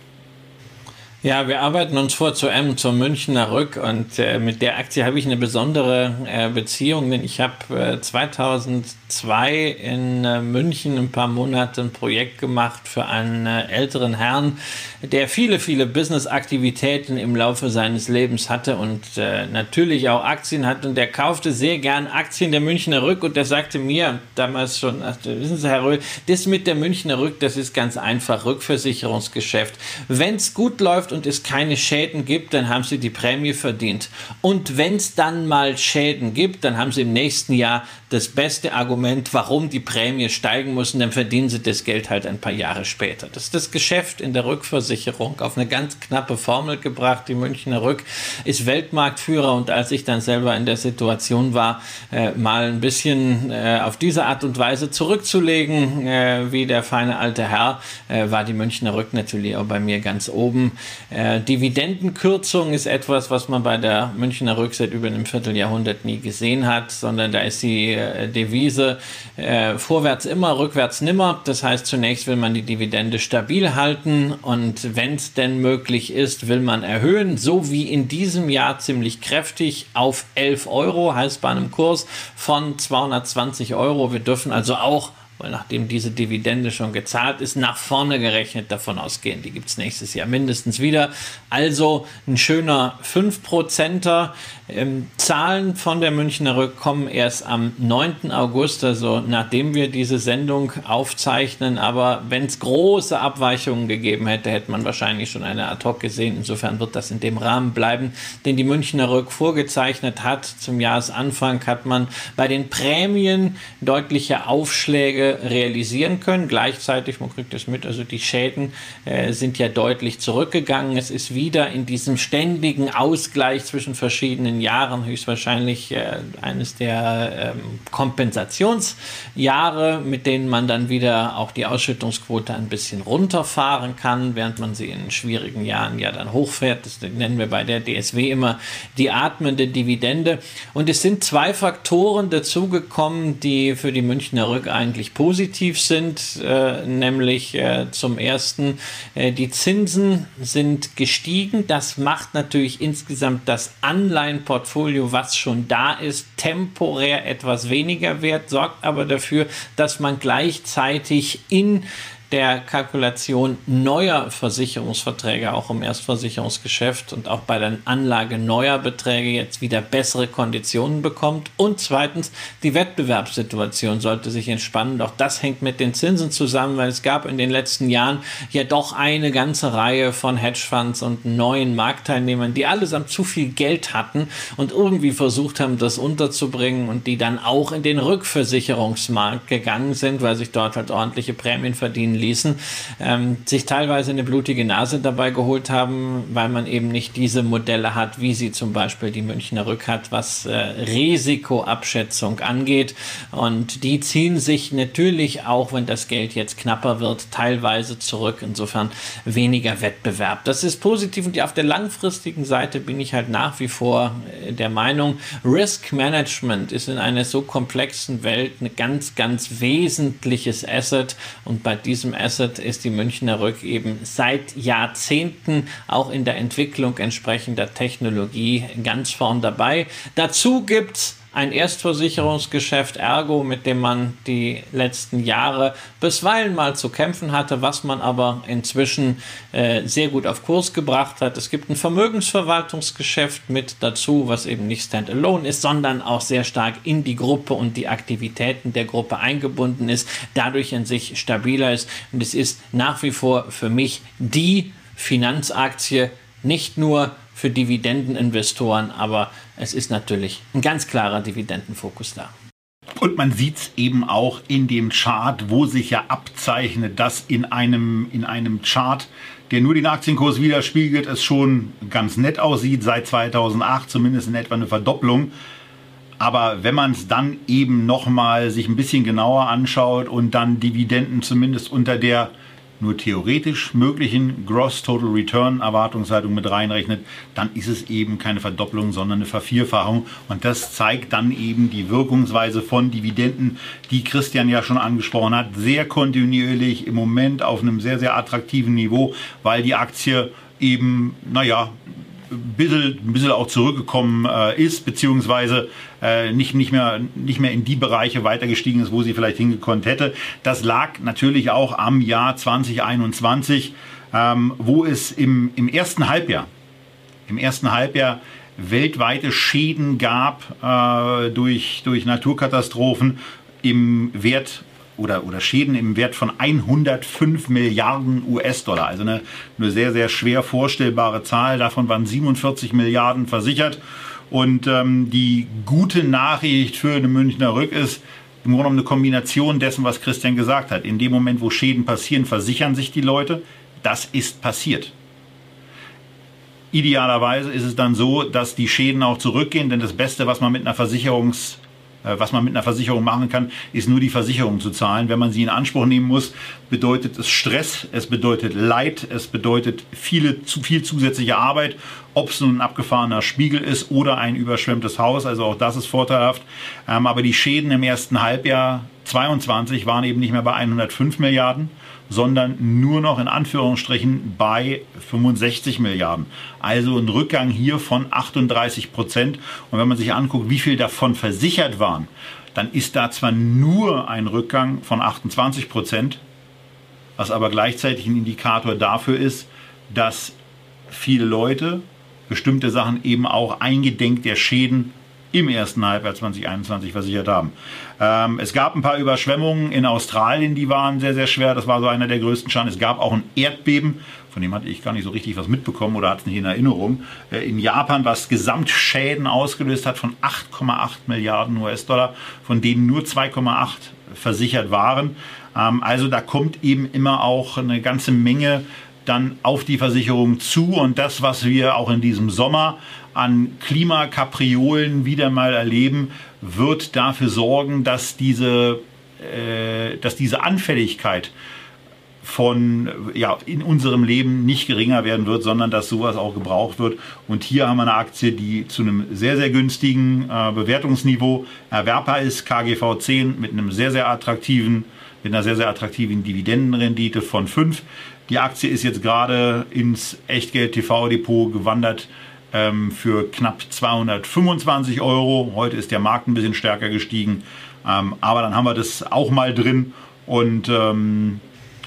Ja, wir arbeiten uns vor zu M, zur Münchner Rück und äh, mit der Aktie habe ich eine besondere äh, Beziehung, denn ich habe äh, 2002 in äh, München ein paar Monate ein Projekt gemacht für einen äh, älteren Herrn, der viele, viele Business-Aktivitäten im Laufe seines Lebens hatte und äh, natürlich auch Aktien hat und der kaufte sehr gern Aktien der Münchner Rück und der sagte mir damals schon, ach, wissen Sie, Herr Röhl, das mit der Münchner Rück, das ist ganz einfach, Rückversicherungsgeschäft. Wenn es gut läuft, und es keine Schäden gibt, dann haben sie die Prämie verdient. Und wenn es dann mal Schäden gibt, dann haben sie im nächsten Jahr das beste Argument, warum die Prämie steigen muss, und dann verdienen sie das Geld halt ein paar Jahre später. Das ist das Geschäft in der Rückversicherung auf eine ganz knappe Formel gebracht. Die Münchner Rück ist Weltmarktführer und als ich dann selber in der Situation war, äh, mal ein bisschen äh, auf diese Art und Weise zurückzulegen, äh, wie der feine alte Herr, äh, war die Münchner Rück natürlich auch bei mir ganz oben. Äh, Dividendenkürzung ist etwas, was man bei der Münchner Rück seit über einem Vierteljahrhundert nie gesehen hat, sondern da ist die äh, Devise äh, vorwärts immer, rückwärts nimmer. Das heißt, zunächst will man die Dividende stabil halten und wenn es denn möglich ist, will man erhöhen, so wie in diesem Jahr ziemlich kräftig auf 11 Euro, heißt bei einem Kurs von 220 Euro. Wir dürfen also auch weil nachdem diese Dividende schon gezahlt ist, nach vorne gerechnet davon ausgehen. Die gibt es nächstes Jahr mindestens wieder. Also ein schöner 5%er. Ähm, Zahlen von der Münchner Rück kommen erst am 9. August, also nachdem wir diese Sendung aufzeichnen. Aber wenn es große Abweichungen gegeben hätte, hätte man wahrscheinlich schon eine ad hoc gesehen. Insofern wird das in dem Rahmen bleiben, den die Münchner Rück vorgezeichnet hat. Zum Jahresanfang hat man bei den Prämien deutliche Aufschläge realisieren können. Gleichzeitig, man kriegt das mit, also die Schäden äh, sind ja deutlich zurückgegangen. Es ist wieder in diesem ständigen Ausgleich zwischen verschiedenen Jahren höchstwahrscheinlich äh, eines der ähm, Kompensationsjahre, mit denen man dann wieder auch die Ausschüttungsquote ein bisschen runterfahren kann, während man sie in schwierigen Jahren ja dann hochfährt. Das nennen wir bei der DSW immer die atmende Dividende. Und es sind zwei Faktoren dazugekommen, die für die Münchner Rück eigentlich positiv sind, äh, nämlich äh, zum ersten, äh, die Zinsen sind gestiegen. Das macht natürlich insgesamt das Anleihenportfolio, was schon da ist, temporär etwas weniger wert, sorgt aber dafür, dass man gleichzeitig in der Kalkulation neuer Versicherungsverträge, auch im Erstversicherungsgeschäft und auch bei der Anlage neuer Beträge jetzt wieder bessere Konditionen bekommt. Und zweitens, die Wettbewerbssituation sollte sich entspannen. Auch das hängt mit den Zinsen zusammen, weil es gab in den letzten Jahren ja doch eine ganze Reihe von Hedgefonds und neuen Marktteilnehmern, die allesamt zu viel Geld hatten und irgendwie versucht haben, das unterzubringen und die dann auch in den Rückversicherungsmarkt gegangen sind, weil sich dort halt ordentliche Prämien verdienen ließen, ähm, sich teilweise eine blutige Nase dabei geholt haben, weil man eben nicht diese Modelle hat, wie sie zum Beispiel die Münchner Rück hat, was äh, Risikoabschätzung angeht. Und die ziehen sich natürlich auch, wenn das Geld jetzt knapper wird, teilweise zurück. Insofern weniger Wettbewerb. Das ist positiv und auf der langfristigen Seite bin ich halt nach wie vor äh, der Meinung, Risk Management ist in einer so komplexen Welt ein ganz, ganz wesentliches Asset und bei diesem diesem Asset ist die Münchner Rück eben seit Jahrzehnten auch in der Entwicklung entsprechender Technologie ganz vorn dabei. Dazu gibt es ein Erstversicherungsgeschäft Ergo, mit dem man die letzten Jahre bisweilen mal zu kämpfen hatte, was man aber inzwischen äh, sehr gut auf Kurs gebracht hat. Es gibt ein Vermögensverwaltungsgeschäft mit dazu, was eben nicht standalone ist, sondern auch sehr stark in die Gruppe und die Aktivitäten der Gruppe eingebunden ist, dadurch in sich stabiler ist. Und es ist nach wie vor für mich die Finanzaktie, nicht nur für Dividendeninvestoren, aber es ist natürlich ein ganz klarer Dividendenfokus da. Und man sieht es eben auch in dem Chart, wo sich ja abzeichnet, dass in einem, in einem Chart, der nur den Aktienkurs widerspiegelt, es schon ganz nett aussieht, seit 2008 zumindest in etwa eine Verdopplung. Aber wenn man es dann eben nochmal sich ein bisschen genauer anschaut und dann Dividenden zumindest unter der nur theoretisch möglichen Gross Total Return Erwartungshaltung mit reinrechnet, dann ist es eben keine Verdopplung, sondern eine Vervierfachung. Und das zeigt dann eben die Wirkungsweise von Dividenden, die Christian ja schon angesprochen hat, sehr kontinuierlich im Moment auf einem sehr, sehr attraktiven Niveau, weil die Aktie eben, naja, ein bisschen auch zurückgekommen äh, ist, beziehungsweise äh, nicht, nicht, mehr, nicht mehr in die Bereiche weitergestiegen ist, wo sie vielleicht hingekonnt hätte. Das lag natürlich auch am Jahr 2021, ähm, wo es im, im ersten Halbjahr, im ersten Halbjahr weltweite Schäden gab äh, durch, durch Naturkatastrophen im Wert oder, oder Schäden im Wert von 105 Milliarden US-Dollar. Also eine, eine sehr, sehr schwer vorstellbare Zahl. Davon waren 47 Milliarden versichert. Und ähm, die gute Nachricht für eine Münchner Rück ist, im Grunde eine Kombination dessen, was Christian gesagt hat. In dem Moment, wo Schäden passieren, versichern sich die Leute. Das ist passiert. Idealerweise ist es dann so, dass die Schäden auch zurückgehen, denn das Beste, was man mit einer Versicherungs was man mit einer Versicherung machen kann, ist nur die Versicherung zu zahlen. Wenn man sie in Anspruch nehmen muss, bedeutet es Stress, es bedeutet Leid, es bedeutet viele, zu viel zusätzliche Arbeit, ob es nun ein abgefahrener Spiegel ist oder ein überschwemmtes Haus. Also auch das ist vorteilhaft. Ähm, aber die Schäden im ersten Halbjahr 22 waren eben nicht mehr bei 105 Milliarden, sondern nur noch in Anführungsstrichen bei 65 Milliarden. Also ein Rückgang hier von 38 Prozent. Und wenn man sich anguckt, wie viel davon versichert waren, dann ist da zwar nur ein Rückgang von 28 Prozent, was aber gleichzeitig ein Indikator dafür ist, dass viele Leute bestimmte Sachen eben auch eingedenk der Schäden im ersten Halbjahr 2021 versichert haben. Ähm, es gab ein paar Überschwemmungen in Australien, die waren sehr, sehr schwer. Das war so einer der größten Schaden. Es gab auch ein Erdbeben, von dem hatte ich gar nicht so richtig was mitbekommen oder hatte es nicht in Erinnerung. Äh, in Japan, was Gesamtschäden ausgelöst hat von 8,8 Milliarden US-Dollar, von denen nur 2,8 versichert waren. Ähm, also da kommt eben immer auch eine ganze Menge dann auf die Versicherung zu und das, was wir auch in diesem Sommer an Klimakapriolen wieder mal erleben, wird dafür sorgen, dass diese, äh, dass diese Anfälligkeit von ja, in unserem Leben nicht geringer werden wird, sondern dass sowas auch gebraucht wird. Und hier haben wir eine Aktie, die zu einem sehr, sehr günstigen äh, Bewertungsniveau erwerbbar ist, KGV 10 mit einem sehr, sehr attraktiven, mit einer sehr, sehr attraktiven Dividendenrendite von 5. Die Aktie ist jetzt gerade ins Echtgeld TV Depot gewandert ähm, für knapp 225 Euro. Heute ist der Markt ein bisschen stärker gestiegen. Ähm, aber dann haben wir das auch mal drin. Und ähm,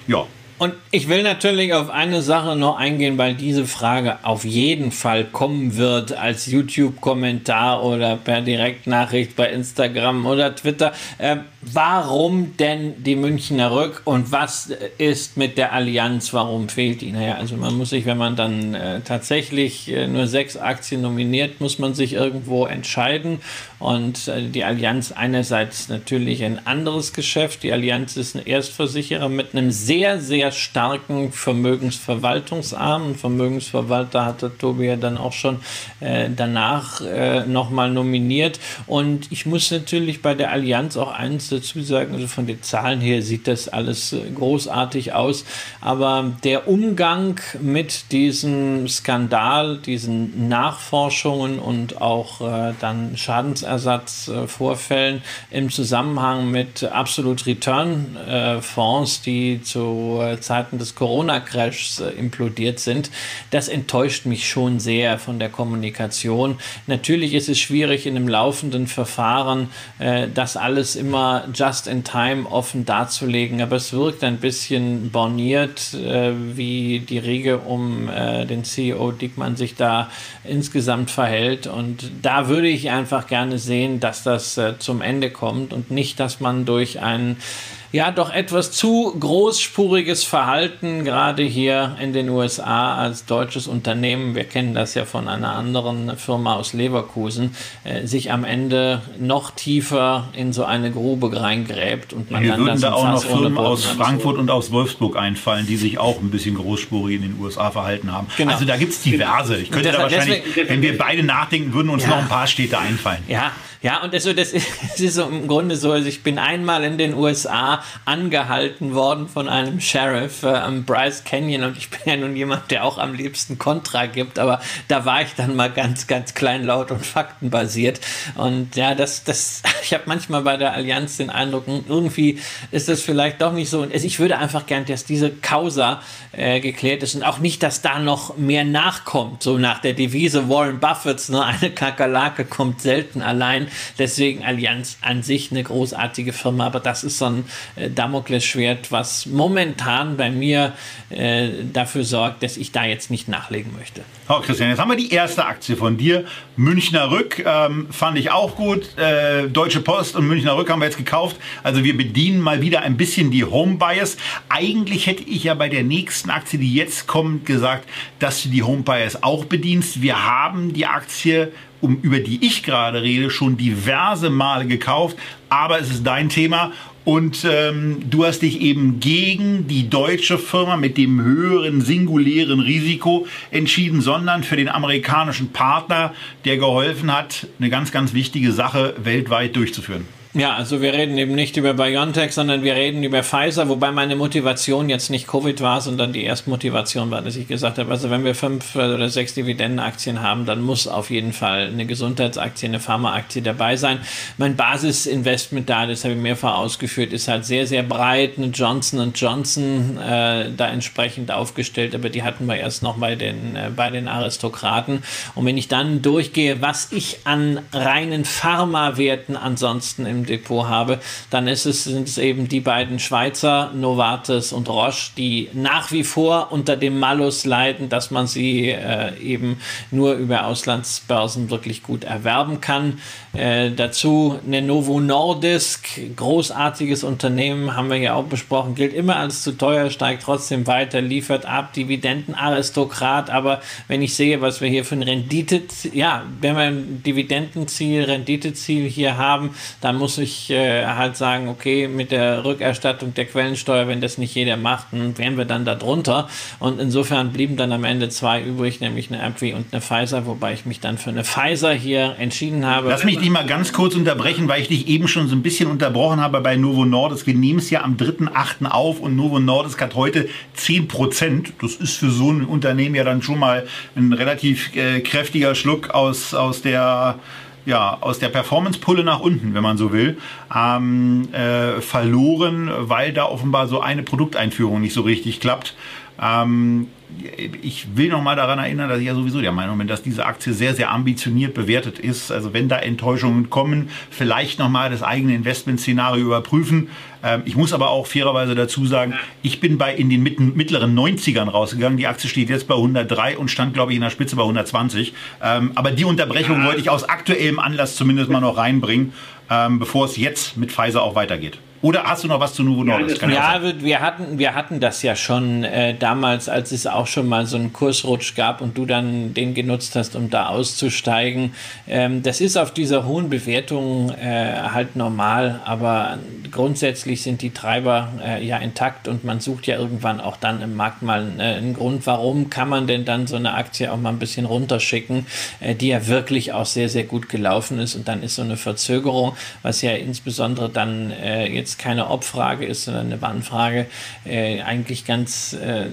ja, und ich will natürlich auf eine Sache noch eingehen, weil diese Frage auf jeden Fall kommen wird als YouTube-Kommentar oder per Direktnachricht bei Instagram oder Twitter. Äh, warum denn die Münchner Rück und was ist mit der Allianz? Warum fehlt die? Naja, also man muss sich, wenn man dann äh, tatsächlich äh, nur sechs Aktien nominiert, muss man sich irgendwo entscheiden. Und äh, die Allianz einerseits natürlich ein anderes Geschäft. Die Allianz ist ein Erstversicherer mit einem sehr, sehr starken Vermögensverwaltungsarm. Ein Vermögensverwalter hatte Tobi ja dann auch schon äh, danach äh, nochmal nominiert. Und ich muss natürlich bei der Allianz auch eins dazu sagen, also von den Zahlen her sieht das alles äh, großartig aus. Aber der Umgang mit diesem Skandal, diesen Nachforschungen und auch äh, dann Schadensersatzvorfällen im Zusammenhang mit Absolute Return äh, Fonds, die zu äh, Zeiten des Corona-Crashs äh, implodiert sind. Das enttäuscht mich schon sehr von der Kommunikation. Natürlich ist es schwierig in einem laufenden Verfahren das alles immer just in time offen darzulegen, aber es wirkt ein bisschen borniert, äh, wie die Riege um äh, den CEO Dickmann sich da insgesamt verhält. Und da würde ich einfach gerne sehen, dass das äh, zum Ende kommt und nicht, dass man durch einen ja doch etwas zu großspuriges Verhalten, gerade hier in den USA als deutsches Unternehmen, wir kennen das ja von einer anderen Firma aus Leverkusen, äh, sich am Ende noch tiefer in so eine Grube reingräbt und man Hier dann würden da auch noch Firmen aus Frankfurt und aus Wolfsburg einfallen, die sich auch ein bisschen großspurig in den USA verhalten haben. Genau. Also da gibt es diverse. Ich könnte da wahrscheinlich, deswegen, wenn wir beide nachdenken, würden uns ja. noch ein paar Städte einfallen. Ja, Ja, und also das ist, das ist so im Grunde so, also ich bin einmal in den USA angehalten worden von einem Sheriff äh, am Bryce Canyon und ich bin ja nun jemand, der auch am liebsten Kontra gibt, aber da war ich dann mal ganz, ganz kleinlaut und faktenbasiert. Und ja, das, das, [LAUGHS] ich habe manchmal bei der Allianz den Eindruck, hm, irgendwie ist das vielleicht doch nicht so. Und ich würde einfach gern, dass diese Causa äh, geklärt ist und auch nicht, dass da noch mehr nachkommt. So nach der Devise Warren Buffetts, ne, eine Kakerlake kommt selten allein. Deswegen Allianz an sich eine großartige Firma, aber das ist so ein äh, Damoklesschwert, was momentan bei mir äh, dafür sorgt, dass ich da jetzt nicht nachlegen möchte. Oh, Christian, jetzt haben wir die erste Aktie von dir. Münchner Rück ähm, fand ich auch gut. Äh, Deutsche Post und Münchner Rück haben wir jetzt gekauft. Also wir bedienen mal wieder ein bisschen die Home Bias. Eigentlich hätte ich ja bei der nächsten Aktie, die jetzt kommt, gesagt, dass du die Home Bias auch bedienst. Wir haben die Aktie um, über die ich gerade rede, schon diverse Male gekauft, aber es ist dein Thema und ähm, du hast dich eben gegen die deutsche Firma mit dem höheren singulären Risiko entschieden, sondern für den amerikanischen Partner, der geholfen hat, eine ganz, ganz wichtige Sache weltweit durchzuführen. Ja, also wir reden eben nicht über BioNTech, sondern wir reden über Pfizer, wobei meine Motivation jetzt nicht Covid war, sondern die erste Motivation war, dass ich gesagt habe, also wenn wir fünf oder sechs Dividendenaktien haben, dann muss auf jeden Fall eine Gesundheitsaktie, eine Pharmaaktie dabei sein. Mein Basisinvestment da, das habe ich mehrfach ausgeführt, ist halt sehr, sehr breit. Eine Johnson Johnson äh, da entsprechend aufgestellt, aber die hatten wir erst noch bei den, äh, bei den Aristokraten. Und wenn ich dann durchgehe, was ich an reinen Pharmawerten ansonsten im Depot habe, dann ist es, sind es eben die beiden Schweizer, Novartis und Roche, die nach wie vor unter dem Malus leiden, dass man sie äh, eben nur über Auslandsbörsen wirklich gut erwerben kann. Äh, dazu eine Novo Nordisk, großartiges Unternehmen, haben wir ja auch besprochen, gilt immer als zu teuer, steigt trotzdem weiter, liefert ab, Dividendenaristokrat, aber wenn ich sehe, was wir hier für ein Rendite, ja, wenn wir ein Dividendenziel, Renditeziel hier haben, dann muss ich äh, halt sagen, okay, mit der Rückerstattung der Quellensteuer, wenn das nicht jeder macht, dann wären wir dann da drunter. Und insofern blieben dann am Ende zwei übrig, nämlich eine AbbVie und eine Pfizer, wobei ich mich dann für eine Pfizer hier entschieden habe. Lass mich dich mal ganz kurz unterbrechen, weil ich dich eben schon so ein bisschen unterbrochen habe bei Novo Nordisk. Wir nehmen es ja am 3.8. auf und Novo Nordisk hat heute 10 Prozent. Das ist für so ein Unternehmen ja dann schon mal ein relativ äh, kräftiger Schluck aus, aus der ja, aus der Performance-Pulle nach unten, wenn man so will, ähm, äh, verloren, weil da offenbar so eine Produkteinführung nicht so richtig klappt. Ähm, ich will noch mal daran erinnern, dass ich ja sowieso der Meinung bin, dass diese Aktie sehr, sehr ambitioniert bewertet ist. Also wenn da Enttäuschungen kommen, vielleicht noch mal das eigene Investmentszenario überprüfen. Ähm, ich muss aber auch fairerweise dazu sagen, ich bin bei in den mittleren 90ern rausgegangen. Die Aktie steht jetzt bei 103 und stand, glaube ich, in der Spitze bei 120. Ähm, aber die Unterbrechung wollte ich aus aktuellem Anlass zumindest mal noch reinbringen, ähm, bevor es jetzt mit Pfizer auch weitergeht. Oder hast du noch was zu Novo Nordisk? Ja, ja wir, hatten, wir hatten das ja schon äh, damals, als es auch schon mal so einen Kursrutsch gab und du dann den genutzt hast, um da auszusteigen. Ähm, das ist auf dieser hohen Bewertung äh, halt normal, aber grundsätzlich sind die Treiber äh, ja intakt und man sucht ja irgendwann auch dann im Markt mal äh, einen Grund, warum kann man denn dann so eine Aktie auch mal ein bisschen runterschicken, äh, die ja wirklich auch sehr, sehr gut gelaufen ist und dann ist so eine Verzögerung, was ja insbesondere dann äh, jetzt jetzt keine Obfrage ist, sondern eine Wannfrage, äh, eigentlich ganz äh,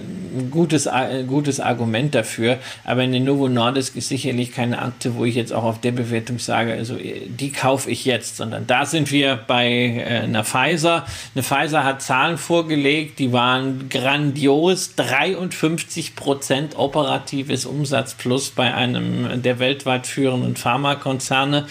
gutes, äh, gutes Argument dafür. Aber eine Novo Nordisk ist sicherlich keine Akte, wo ich jetzt auch auf der Bewertung sage, also äh, die kaufe ich jetzt, sondern da sind wir bei äh, einer Pfizer. Eine Pfizer hat Zahlen vorgelegt, die waren grandios, 53 Prozent operatives Umsatz plus bei einem der weltweit führenden Pharmakonzerne,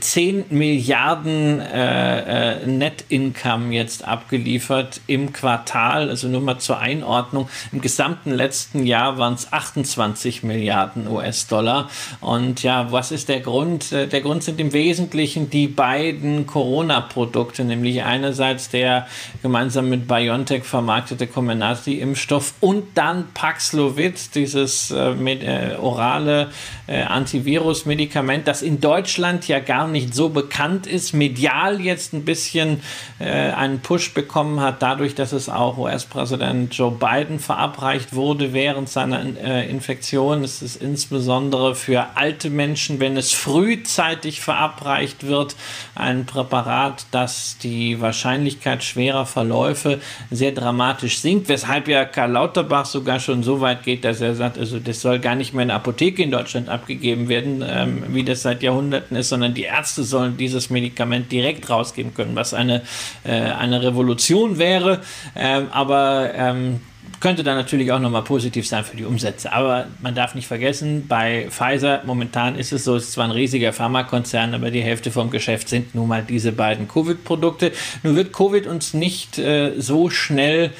10 äh, Milliarden äh, Net Income haben jetzt abgeliefert im Quartal, also nur mal zur Einordnung. Im gesamten letzten Jahr waren es 28 Milliarden US-Dollar. Und ja, was ist der Grund? Äh, der Grund sind im Wesentlichen die beiden Corona-Produkte, nämlich einerseits der gemeinsam mit BioNTech vermarktete Comirnaty-Impfstoff und dann Paxlovid, dieses äh, mit, äh, orale äh, Antivirus-Medikament, das in Deutschland ja gar nicht so bekannt ist, medial jetzt ein bisschen äh, einen Push bekommen hat, dadurch, dass es auch US-Präsident Joe Biden verabreicht wurde während seiner äh, Infektion. Es ist insbesondere für alte Menschen, wenn es frühzeitig verabreicht wird, ein Präparat, das die Wahrscheinlichkeit schwerer Verläufe sehr dramatisch sinkt, weshalb ja Karl Lauterbach sogar schon so weit geht, dass er sagt, also das soll gar nicht mehr in der Apotheke in Deutschland abgegeben werden, ähm, wie das seit Jahrhunderten ist, sondern die Ärzte sollen dieses Medikament direkt rausgeben können, was eine, äh, eine Revolution wäre. Ähm, aber ähm, könnte dann natürlich auch nochmal positiv sein für die Umsätze. Aber man darf nicht vergessen, bei Pfizer momentan ist es so, es ist zwar ein riesiger Pharmakonzern, aber die Hälfte vom Geschäft sind nun mal diese beiden Covid-Produkte. Nun wird Covid uns nicht äh, so schnell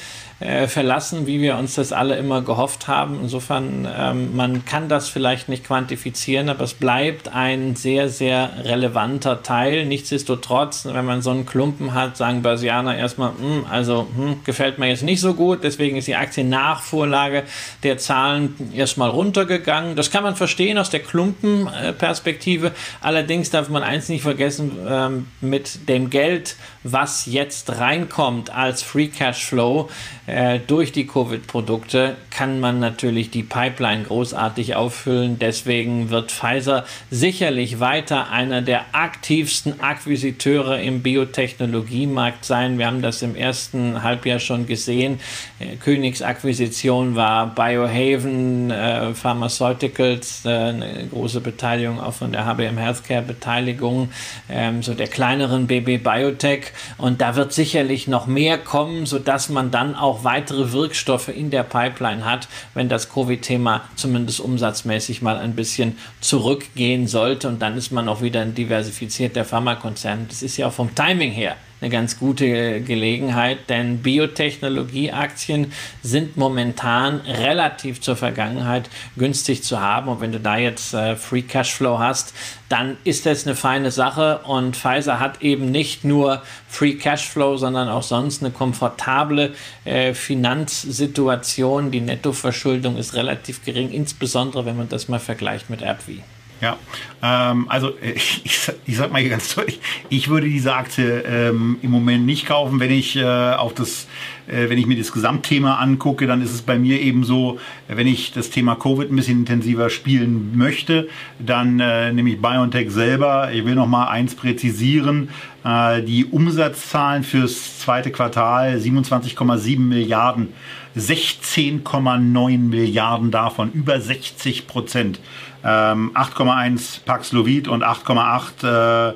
äh, verlassen, wie wir uns das alle immer gehofft haben. Insofern, ähm, man kann das vielleicht nicht quantifizieren, aber es bleibt ein sehr, sehr relevanter Teil. Nichtsdestotrotz, wenn man so einen Klumpen hat, sagen Börsianer erstmal, hm, also hm, gefällt mir jetzt nicht so gut, deswegen ist die Aktiennachvorlage der Zahlen erstmal runtergegangen. Das kann man verstehen aus der Klumpenperspektive. Allerdings darf man eins nicht vergessen, ähm, mit dem Geld, was jetzt reinkommt als Free Cash Flow, äh, durch die Covid-Produkte kann man natürlich die Pipeline großartig auffüllen. Deswegen wird Pfizer sicherlich weiter einer der aktivsten Akquisiteure im Biotechnologiemarkt sein. Wir haben das im ersten Halbjahr schon gesehen. Äh, Königsakquisition war Biohaven äh, Pharmaceuticals, äh, eine große Beteiligung auch von der HBM Healthcare Beteiligung, ähm, so der kleineren BB Biotech. Und da wird sicherlich noch mehr kommen, sodass man dann auch weitere Wirkstoffe in der Pipeline hat, wenn das Covid-Thema zumindest umsatzmäßig mal ein bisschen zurückgehen sollte. Und dann ist man auch wieder ein diversifizierter Pharmakonzern. Das ist ja auch vom Timing her eine ganz gute Gelegenheit, denn Biotechnologieaktien sind momentan relativ zur Vergangenheit günstig zu haben. Und wenn du da jetzt äh, Free Cashflow hast, dann ist das eine feine Sache. Und Pfizer hat eben nicht nur Free Cashflow, sondern auch sonst eine komfortable äh, Finanzsituation. Die Nettoverschuldung ist relativ gering, insbesondere wenn man das mal vergleicht mit AbbVie. Ja, ähm, also äh, [LAUGHS] ich, ich sag mal hier ganz [LAUGHS] deutlich, ich würde diese Aktie ähm, im Moment nicht kaufen, wenn ich äh, auf das, äh, wenn ich mir das Gesamtthema angucke, dann ist es bei mir eben so, wenn ich das Thema Covid ein bisschen intensiver spielen möchte, dann äh, nehme ich BioNTech selber. Ich will noch mal eins präzisieren: äh, die Umsatzzahlen fürs zweite Quartal 27,7 Milliarden. 16,9 Milliarden davon, über 60 Prozent. Ähm, 8,1 Paxlovid und 8,8 äh,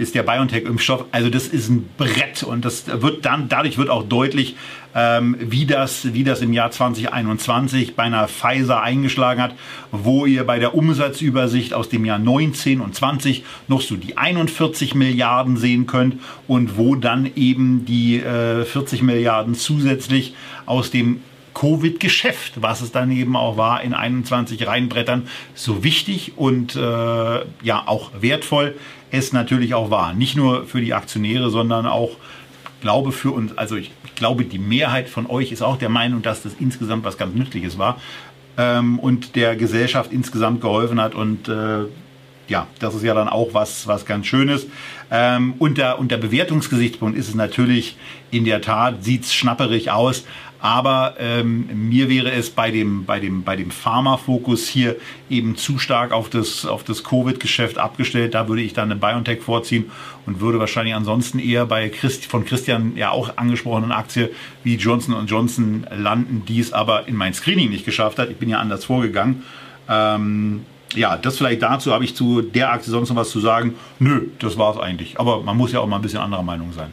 ist der BioNTech-Impfstoff. Also das ist ein Brett und das wird dann, dadurch wird auch deutlich, ähm, wie, das, wie das im Jahr 2021 bei einer Pfizer eingeschlagen hat, wo ihr bei der Umsatzübersicht aus dem Jahr 19 und 20 noch so die 41 Milliarden sehen könnt und wo dann eben die äh, 40 Milliarden zusätzlich aus dem Covid-Geschäft, was es dann eben auch war, in 21 reinbrettern, so wichtig und äh, ja auch wertvoll es natürlich auch war. Nicht nur für die Aktionäre, sondern auch, glaube für uns, also ich, ich glaube, die Mehrheit von euch ist auch der Meinung, dass das insgesamt was ganz Nützliches war ähm, und der Gesellschaft insgesamt geholfen hat und äh, ja, das ist ja dann auch was, was ganz Schönes. Ähm, unter, unter Bewertungsgesichtspunkt ist es natürlich in der Tat, sieht es schnapperig aus, aber ähm, mir wäre es bei dem, bei dem, bei dem Pharma-Fokus hier eben zu stark auf das, auf das Covid-Geschäft abgestellt. Da würde ich dann eine BioNTech vorziehen und würde wahrscheinlich ansonsten eher bei Christ, von Christian ja auch angesprochenen Aktie wie Johnson Johnson landen, die es aber in mein Screening nicht geschafft hat. Ich bin ja anders vorgegangen. Ähm, ja, das vielleicht dazu. Habe ich zu der Aktie sonst noch was zu sagen? Nö, das war es eigentlich. Aber man muss ja auch mal ein bisschen anderer Meinung sein.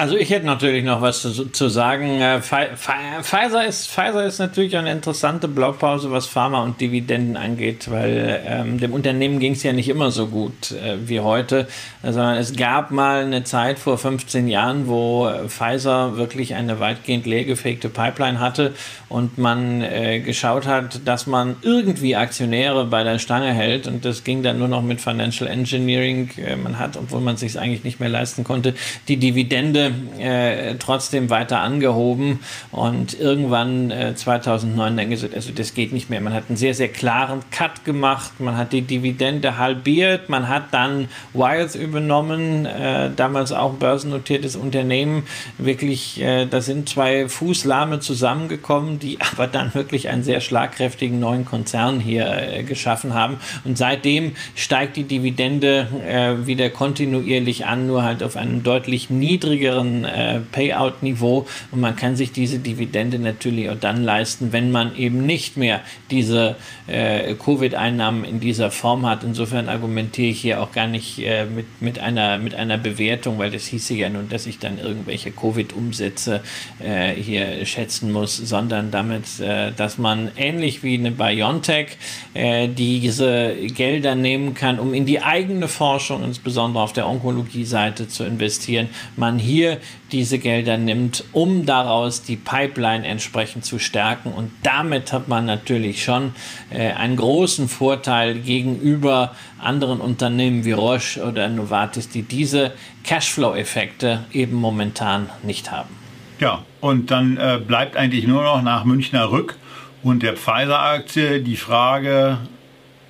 Also ich hätte natürlich noch was zu, zu sagen. Äh, Pfizer ist, Pfizer ist natürlich eine interessante Blaupause, was Pharma und Dividenden angeht, weil ähm, dem Unternehmen ging es ja nicht immer so gut äh, wie heute, sondern es gab mal eine Zeit vor 15 Jahren, wo Pfizer wirklich eine weitgehend leergefegte Pipeline hatte und man äh, geschaut hat, dass man irgendwie Aktionäre bei der Stange hält und das ging dann nur noch mit Financial Engineering. Äh, man hat, obwohl man sich eigentlich nicht mehr leisten konnte, die Dividende äh, trotzdem weiter angehoben und irgendwann äh, 2009 dann gesagt, also das geht nicht mehr. Man hat einen sehr, sehr klaren Cut gemacht, man hat die Dividende halbiert, man hat dann Wiles übernommen, äh, damals auch börsennotiertes Unternehmen. Wirklich, äh, da sind zwei Fußlahme zusammengekommen, die [LAUGHS] aber dann wirklich einen sehr schlagkräftigen neuen Konzern hier äh, geschaffen haben. Und seitdem steigt die Dividende äh, wieder kontinuierlich an, nur halt auf einem deutlich niedrigeren äh, Payout-Niveau. Und man kann sich diese Dividende natürlich auch dann leisten, wenn man eben nicht mehr diese äh, Covid-Einnahmen in dieser Form hat. Insofern argumentiere ich hier auch gar nicht äh, mit, mit, einer, mit einer Bewertung, weil das hieße ja nun, dass ich dann irgendwelche Covid-Umsätze äh, hier schätzen muss, sondern damit, äh, dass man ähnlich wie eine BioNTech äh, diese Gelder nehmen kann, um in die eigene Forschung, insbesondere auf der Onkologie-Seite, zu investieren. Man hier diese Gelder nimmt, um daraus die Pipeline entsprechend zu stärken. Und damit hat man natürlich schon äh, einen großen Vorteil gegenüber anderen Unternehmen wie Roche oder Novartis, die diese Cashflow-Effekte eben momentan nicht haben. Ja, und dann äh, bleibt eigentlich nur noch nach Münchner Rück und der Pfizer-Aktie die Frage,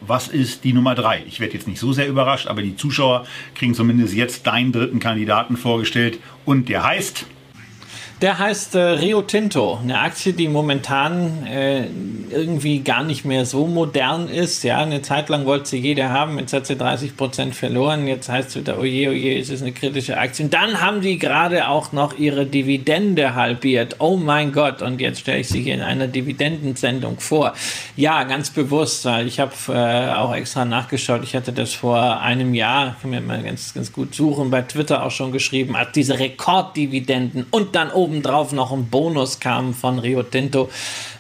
was ist die Nummer drei? Ich werde jetzt nicht so sehr überrascht, aber die Zuschauer kriegen zumindest jetzt deinen dritten Kandidaten vorgestellt und der heißt der heißt äh, Rio Tinto, eine Aktie, die momentan äh, irgendwie gar nicht mehr so modern ist. Ja, eine Zeit lang wollte sie jeder haben, jetzt hat sie 30 Prozent verloren. Jetzt heißt es wieder, oje, oje, es ist eine kritische Aktie. Und dann haben die gerade auch noch ihre Dividende halbiert. Oh mein Gott, und jetzt stelle ich sie hier in einer Dividendensendung vor. Ja, ganz bewusst, weil ich habe äh, auch extra nachgeschaut. Ich hatte das vor einem Jahr, kann mir mal ganz, ganz gut suchen, bei Twitter auch schon geschrieben, hat diese Rekorddividenden und dann oben obendrauf noch ein Bonus kam von Rio Tinto.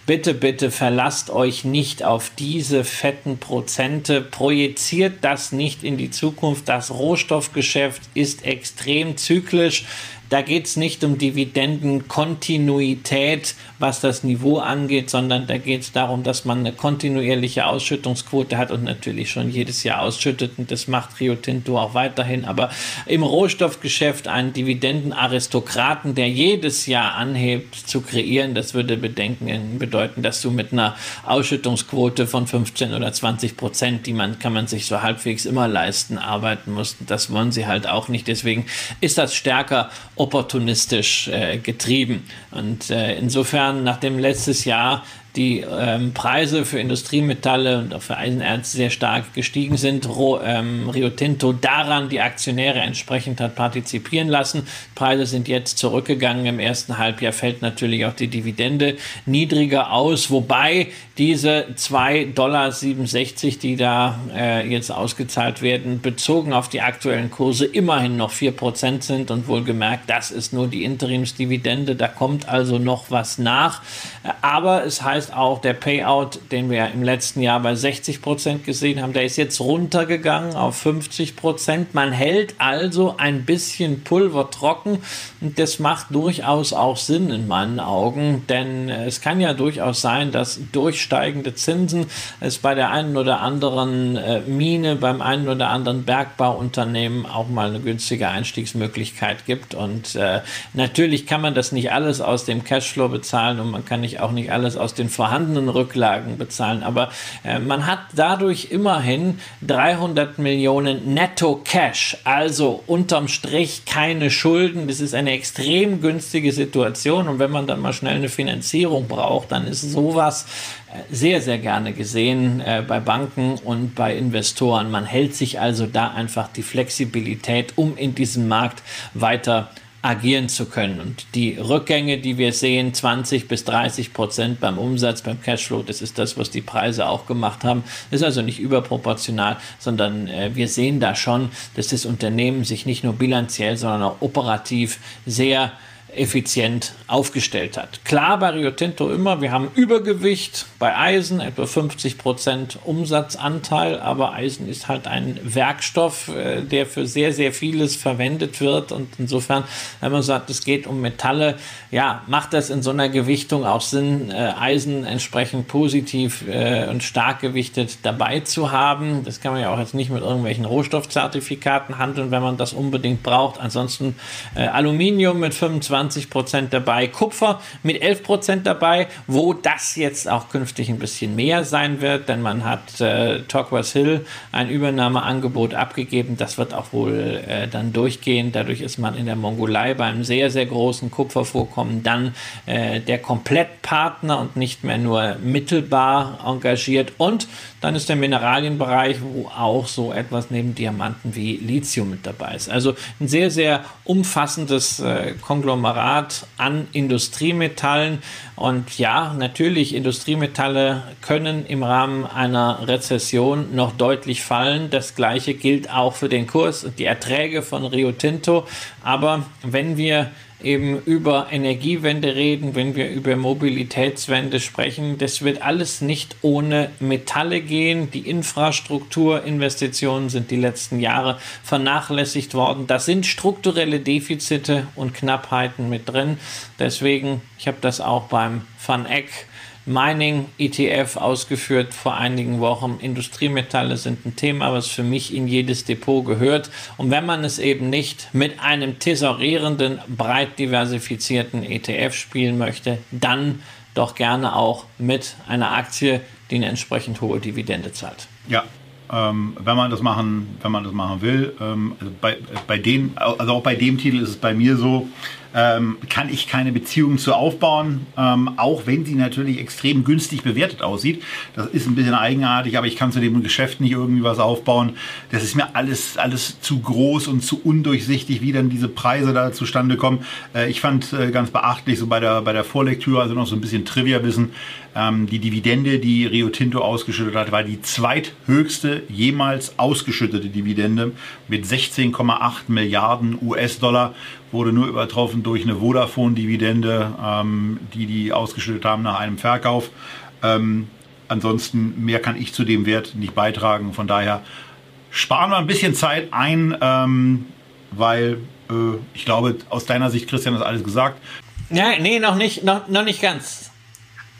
Bitte, bitte verlasst euch nicht auf diese fetten Prozente. Projiziert das nicht in die Zukunft. Das Rohstoffgeschäft ist extrem zyklisch. Da geht es nicht um Dividendenkontinuität, was das Niveau angeht, sondern da geht es darum, dass man eine kontinuierliche Ausschüttungsquote hat und natürlich schon jedes Jahr ausschüttet. Und das macht Rio Tinto auch weiterhin. Aber im Rohstoffgeschäft einen Dividendenaristokraten, der jedes Jahr anhebt, zu kreieren, das würde bedenken, bedeuten, dass du mit einer Ausschüttungsquote von 15 oder 20 Prozent, die man, kann man sich so halbwegs immer leisten, arbeiten musst. Das wollen sie halt auch nicht. Deswegen ist das stärker opportunistisch äh, getrieben. Und äh, insofern, nachdem letztes Jahr die ähm, Preise für Industriemetalle und auch für Eisenerz sehr stark gestiegen sind. Ro, ähm, Rio Tinto daran die Aktionäre entsprechend hat partizipieren lassen. Preise sind jetzt zurückgegangen. Im ersten Halbjahr fällt natürlich auch die Dividende niedriger aus, wobei diese 2,67 Dollar, die da äh, jetzt ausgezahlt werden, bezogen auf die aktuellen Kurse immerhin noch 4% sind und wohlgemerkt, das ist nur die Interimsdividende. Da kommt also noch was nach. Aber es heißt, heißt auch, der Payout, den wir im letzten Jahr bei 60 Prozent gesehen haben, der ist jetzt runtergegangen auf 50 Prozent. Man hält also ein bisschen Pulver trocken und das macht durchaus auch Sinn in meinen Augen, denn es kann ja durchaus sein, dass durch steigende Zinsen es bei der einen oder anderen äh, Mine, beim einen oder anderen Bergbauunternehmen auch mal eine günstige Einstiegsmöglichkeit gibt. Und äh, natürlich kann man das nicht alles aus dem Cashflow bezahlen und man kann nicht auch nicht alles aus den vorhandenen Rücklagen bezahlen. Aber äh, man hat dadurch immerhin 300 Millionen Netto Cash, also unterm Strich keine Schulden. Das ist eine extrem günstige Situation. Und wenn man dann mal schnell eine Finanzierung braucht, dann ist sowas äh, sehr, sehr gerne gesehen äh, bei Banken und bei Investoren. Man hält sich also da einfach die Flexibilität, um in diesem Markt weiter zu agieren zu können. Und die Rückgänge, die wir sehen, 20 bis 30 Prozent beim Umsatz, beim Cashflow, das ist das, was die Preise auch gemacht haben. Ist also nicht überproportional, sondern äh, wir sehen da schon, dass das Unternehmen sich nicht nur bilanziell, sondern auch operativ sehr effizient aufgestellt hat. Klar bei Rio Tinto immer, wir haben Übergewicht bei Eisen, etwa 50 Prozent Umsatzanteil, aber Eisen ist halt ein Werkstoff, äh, der für sehr, sehr vieles verwendet wird und insofern, wenn man sagt, es geht um Metalle, ja, macht das in so einer Gewichtung auch Sinn, äh, Eisen entsprechend positiv äh, und stark gewichtet dabei zu haben. Das kann man ja auch jetzt nicht mit irgendwelchen Rohstoffzertifikaten handeln, wenn man das unbedingt braucht. Ansonsten Aluminium mit 25 20 Prozent dabei, Kupfer mit 11 Prozent dabei, wo das jetzt auch künftig ein bisschen mehr sein wird, denn man hat äh, Torquas Hill ein Übernahmeangebot abgegeben. Das wird auch wohl äh, dann durchgehen. Dadurch ist man in der Mongolei beim sehr, sehr großen Kupfervorkommen dann äh, der Komplettpartner und nicht mehr nur mittelbar engagiert. Und dann ist der Mineralienbereich, wo auch so etwas neben Diamanten wie Lithium mit dabei ist. Also ein sehr, sehr umfassendes äh, Konglomerat an Industriemetallen. Und ja, natürlich, Industriemetalle können im Rahmen einer Rezession noch deutlich fallen. Das gleiche gilt auch für den Kurs und die Erträge von Rio Tinto. Aber wenn wir eben über Energiewende reden, wenn wir über Mobilitätswende sprechen. Das wird alles nicht ohne Metalle gehen. Die Infrastrukturinvestitionen sind die letzten Jahre vernachlässigt worden. Da sind strukturelle Defizite und Knappheiten mit drin. Deswegen, ich habe das auch beim Van Eck Mining ETF ausgeführt vor einigen Wochen. Industriemetalle sind ein Thema, was für mich in jedes Depot gehört. Und wenn man es eben nicht mit einem tesorierenden, breit diversifizierten ETF spielen möchte, dann doch gerne auch mit einer Aktie, die eine entsprechend hohe Dividende zahlt. Ja, ähm, wenn man das machen, wenn man das machen will. Ähm, also bei, bei den, also auch bei dem Titel ist es bei mir so, ähm, kann ich keine Beziehung zu aufbauen, ähm, auch wenn sie natürlich extrem günstig bewertet aussieht. Das ist ein bisschen eigenartig, aber ich kann zu dem Geschäft nicht irgendwie was aufbauen. Das ist mir alles, alles zu groß und zu undurchsichtig, wie dann diese Preise da zustande kommen. Äh, ich fand äh, ganz beachtlich, so bei der, bei der Vorlektüre, also noch so ein bisschen Trivia-Wissen, ähm, die Dividende, die Rio Tinto ausgeschüttet hat, war die zweithöchste jemals ausgeschüttete Dividende mit 16,8 Milliarden US-Dollar wurde nur übertroffen durch eine Vodafone-Dividende, ähm, die die ausgeschüttet haben nach einem Verkauf. Ähm, ansonsten mehr kann ich zu dem Wert nicht beitragen. Von daher sparen wir ein bisschen Zeit ein, ähm, weil äh, ich glaube, aus deiner Sicht, Christian, ist alles gesagt. Ja, nee, noch nicht, noch, noch nicht ganz.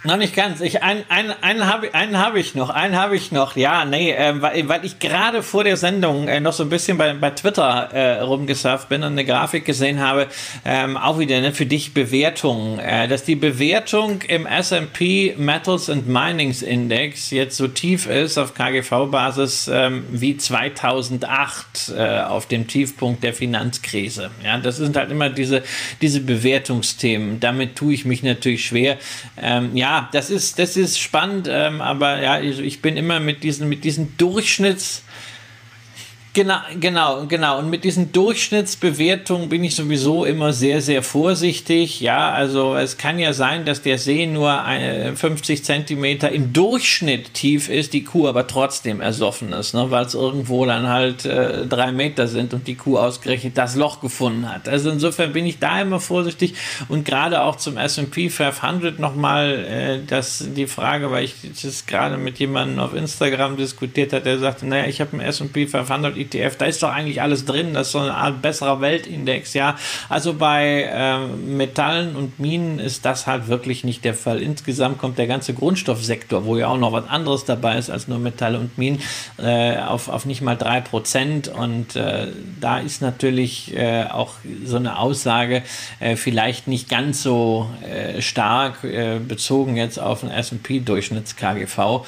Noch nicht ganz. Ich, ein, ein, einen habe einen hab ich noch. Einen habe ich noch. Ja, nee, äh, weil, weil ich gerade vor der Sendung äh, noch so ein bisschen bei, bei Twitter äh, rumgesurft bin und eine Grafik gesehen habe. Ähm, auch wieder ne, für dich Bewertung. Äh, dass die Bewertung im SP Metals and Minings Index jetzt so tief ist auf KGV-Basis ähm, wie 2008 äh, auf dem Tiefpunkt der Finanzkrise. Ja, das sind halt immer diese, diese Bewertungsthemen. Damit tue ich mich natürlich schwer. Ähm, ja, das ist, das ist spannend, ähm, aber ja, ich, ich, bin immer mit diesen, mit diesen Durchschnitts- Genau, genau, genau. Und mit diesen Durchschnittsbewertungen bin ich sowieso immer sehr, sehr vorsichtig. Ja, also es kann ja sein, dass der See nur 50 Zentimeter im Durchschnitt tief ist, die Kuh aber trotzdem ersoffen ist, ne, weil es irgendwo dann halt äh, drei Meter sind und die Kuh ausgerechnet das Loch gefunden hat. Also insofern bin ich da immer vorsichtig und gerade auch zum S&P 500 nochmal äh, die Frage, weil ich das gerade mit jemandem auf Instagram diskutiert hat, der sagte, naja, ich habe ein S&P 500 ETF, da ist doch eigentlich alles drin, das ist so eine Art besserer Weltindex, ja. Also bei äh, Metallen und Minen ist das halt wirklich nicht der Fall. Insgesamt kommt der ganze Grundstoffsektor, wo ja auch noch was anderes dabei ist als nur Metalle und Minen, äh, auf, auf nicht mal 3% und äh, da ist natürlich äh, auch so eine Aussage äh, vielleicht nicht ganz so äh, stark bezogen jetzt auf den S&P-Durchschnitts-KGV.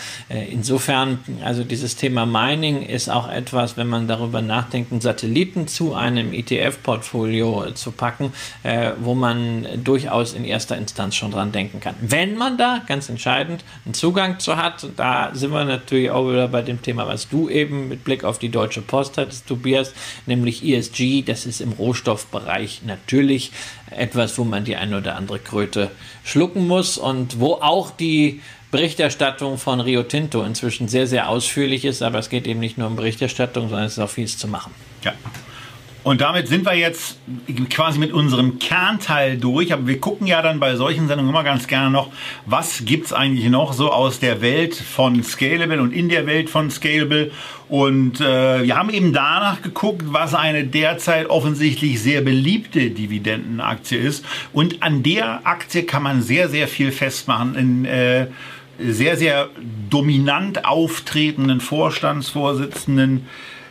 insofern, also dieses Thema Mining ist auch etwas, wenn man man darüber nachdenkt, einen Satelliten zu einem ETF-Portfolio zu packen, äh, wo man durchaus in erster Instanz schon dran denken kann. Wenn man da, ganz entscheidend, einen Zugang zu hat, da sind wir natürlich auch wieder bei dem Thema, was du eben mit Blick auf die Deutsche Post hattest, Tobias, nämlich ESG, das ist im Rohstoffbereich natürlich etwas, wo man die eine oder andere Kröte schlucken muss und wo auch die Berichterstattung von Rio Tinto inzwischen sehr, sehr ausführlich ist, aber es geht eben nicht nur um Berichterstattung, sondern es ist auch vieles zu machen. Ja. Und damit sind wir jetzt quasi mit unserem Kernteil durch. Aber wir gucken ja dann bei solchen Sendungen immer ganz gerne noch, was gibt's eigentlich noch so aus der Welt von Scalable und in der Welt von Scalable. Und äh, wir haben eben danach geguckt, was eine derzeit offensichtlich sehr beliebte Dividendenaktie ist. Und an der Aktie kann man sehr, sehr viel festmachen. In, äh, sehr, sehr dominant auftretenden Vorstandsvorsitzenden,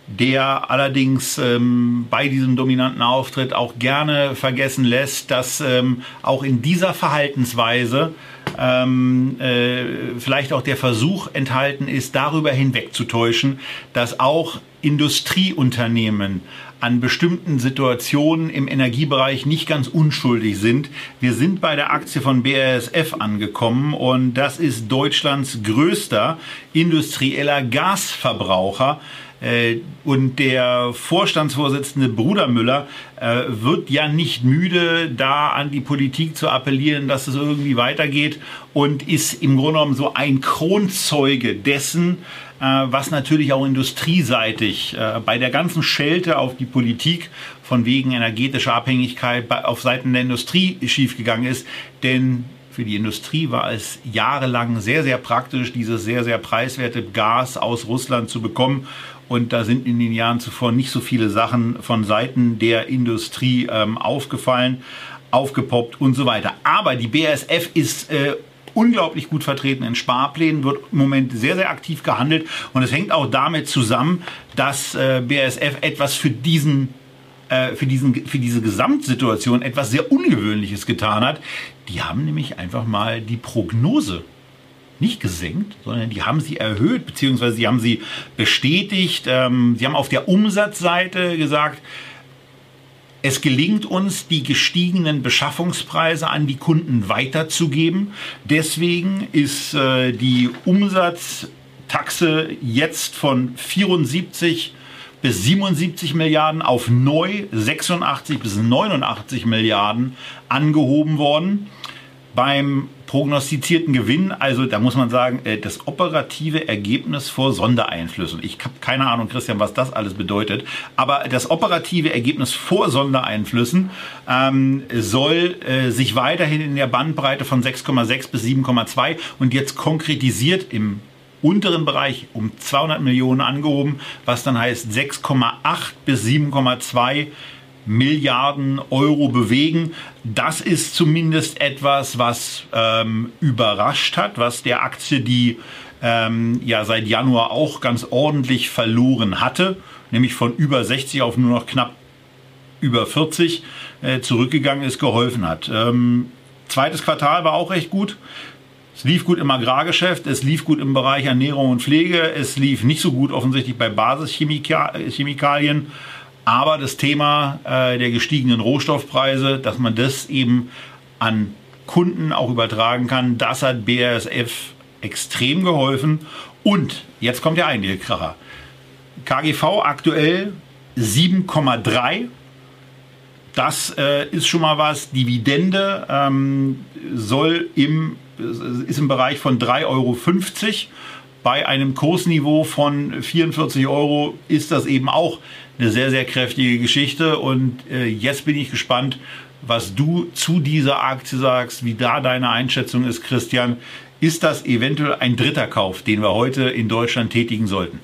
der allerdings ähm, bei diesem dominanten Auftritt auch gerne vergessen lässt, dass ähm, auch in dieser Verhaltensweise ähm, äh, vielleicht auch der Versuch enthalten ist, darüber hinwegzutäuschen, dass auch Industrieunternehmen an bestimmten Situationen im Energiebereich nicht ganz unschuldig sind. Wir sind bei der Aktie von BASF angekommen und das ist Deutschlands größter industrieller Gasverbraucher. Äh, und der Vorstandsvorsitzende Bruder Müller äh, wird ja nicht müde, da an die Politik zu appellieren, dass es irgendwie weitergeht und ist im Grunde genommen so ein Kronzeuge dessen, was natürlich auch industrieseitig bei der ganzen Schelte auf die Politik von wegen energetischer Abhängigkeit auf Seiten der Industrie schiefgegangen ist. Denn für die Industrie war es jahrelang sehr, sehr praktisch, dieses sehr, sehr preiswerte Gas aus Russland zu bekommen. Und da sind in den Jahren zuvor nicht so viele Sachen von Seiten der Industrie ähm, aufgefallen, aufgepoppt und so weiter. Aber die BASF ist äh, unglaublich gut vertreten in Sparplänen, wird im Moment sehr, sehr aktiv gehandelt. Und es hängt auch damit zusammen, dass äh, BASF etwas für diesen äh, für, diesen, für diese Gesamtsituation etwas sehr Ungewöhnliches getan hat. Die haben nämlich einfach mal die Prognose nicht gesenkt, sondern die haben sie erhöht, beziehungsweise sie haben sie bestätigt. Ähm, sie haben auf der Umsatzseite gesagt, es gelingt uns, die gestiegenen Beschaffungspreise an die Kunden weiterzugeben. Deswegen ist äh, die Umsatztaxe jetzt von 74 bis 77 Milliarden auf neu 86 bis 89 Milliarden angehoben worden. Beim prognostizierten Gewinn, also da muss man sagen, äh, das operative Ergebnis vor Sondereinflüssen. Ich habe keine Ahnung, Christian, was das alles bedeutet, aber das operative Ergebnis vor Sondereinflüssen ähm, soll äh, sich weiterhin in der Bandbreite von 6,6 bis 7,2 und jetzt konkretisiert im unteren Bereich um 200 Millionen angehoben, was dann heißt 6,8 bis 7,2 Milliarden Euro bewegen. Das ist zumindest etwas, was ähm, überrascht hat, was der Aktie, die ähm, ja seit Januar auch ganz ordentlich verloren hatte, nämlich von über 60 auf nur noch knapp über 40 äh, zurückgegangen ist, geholfen hat. Ähm, zweites Quartal war auch recht gut. Es lief gut im Agrargeschäft, es lief gut im Bereich Ernährung und Pflege, es lief nicht so gut offensichtlich bei Basischemikalien. Aber das Thema äh, der gestiegenen Rohstoffpreise, dass man das eben an Kunden auch übertragen kann, das hat BASF extrem geholfen. Und jetzt kommt der eigentliche Kracher. KGV aktuell 7,3. Das äh, ist schon mal was. Dividende ähm, soll im, ist im Bereich von 3,50 Euro. Bei einem Kursniveau von 44 Euro ist das eben auch eine sehr, sehr kräftige Geschichte. Und äh, jetzt bin ich gespannt, was du zu dieser Aktie sagst, wie da deine Einschätzung ist, Christian. Ist das eventuell ein dritter Kauf, den wir heute in Deutschland tätigen sollten?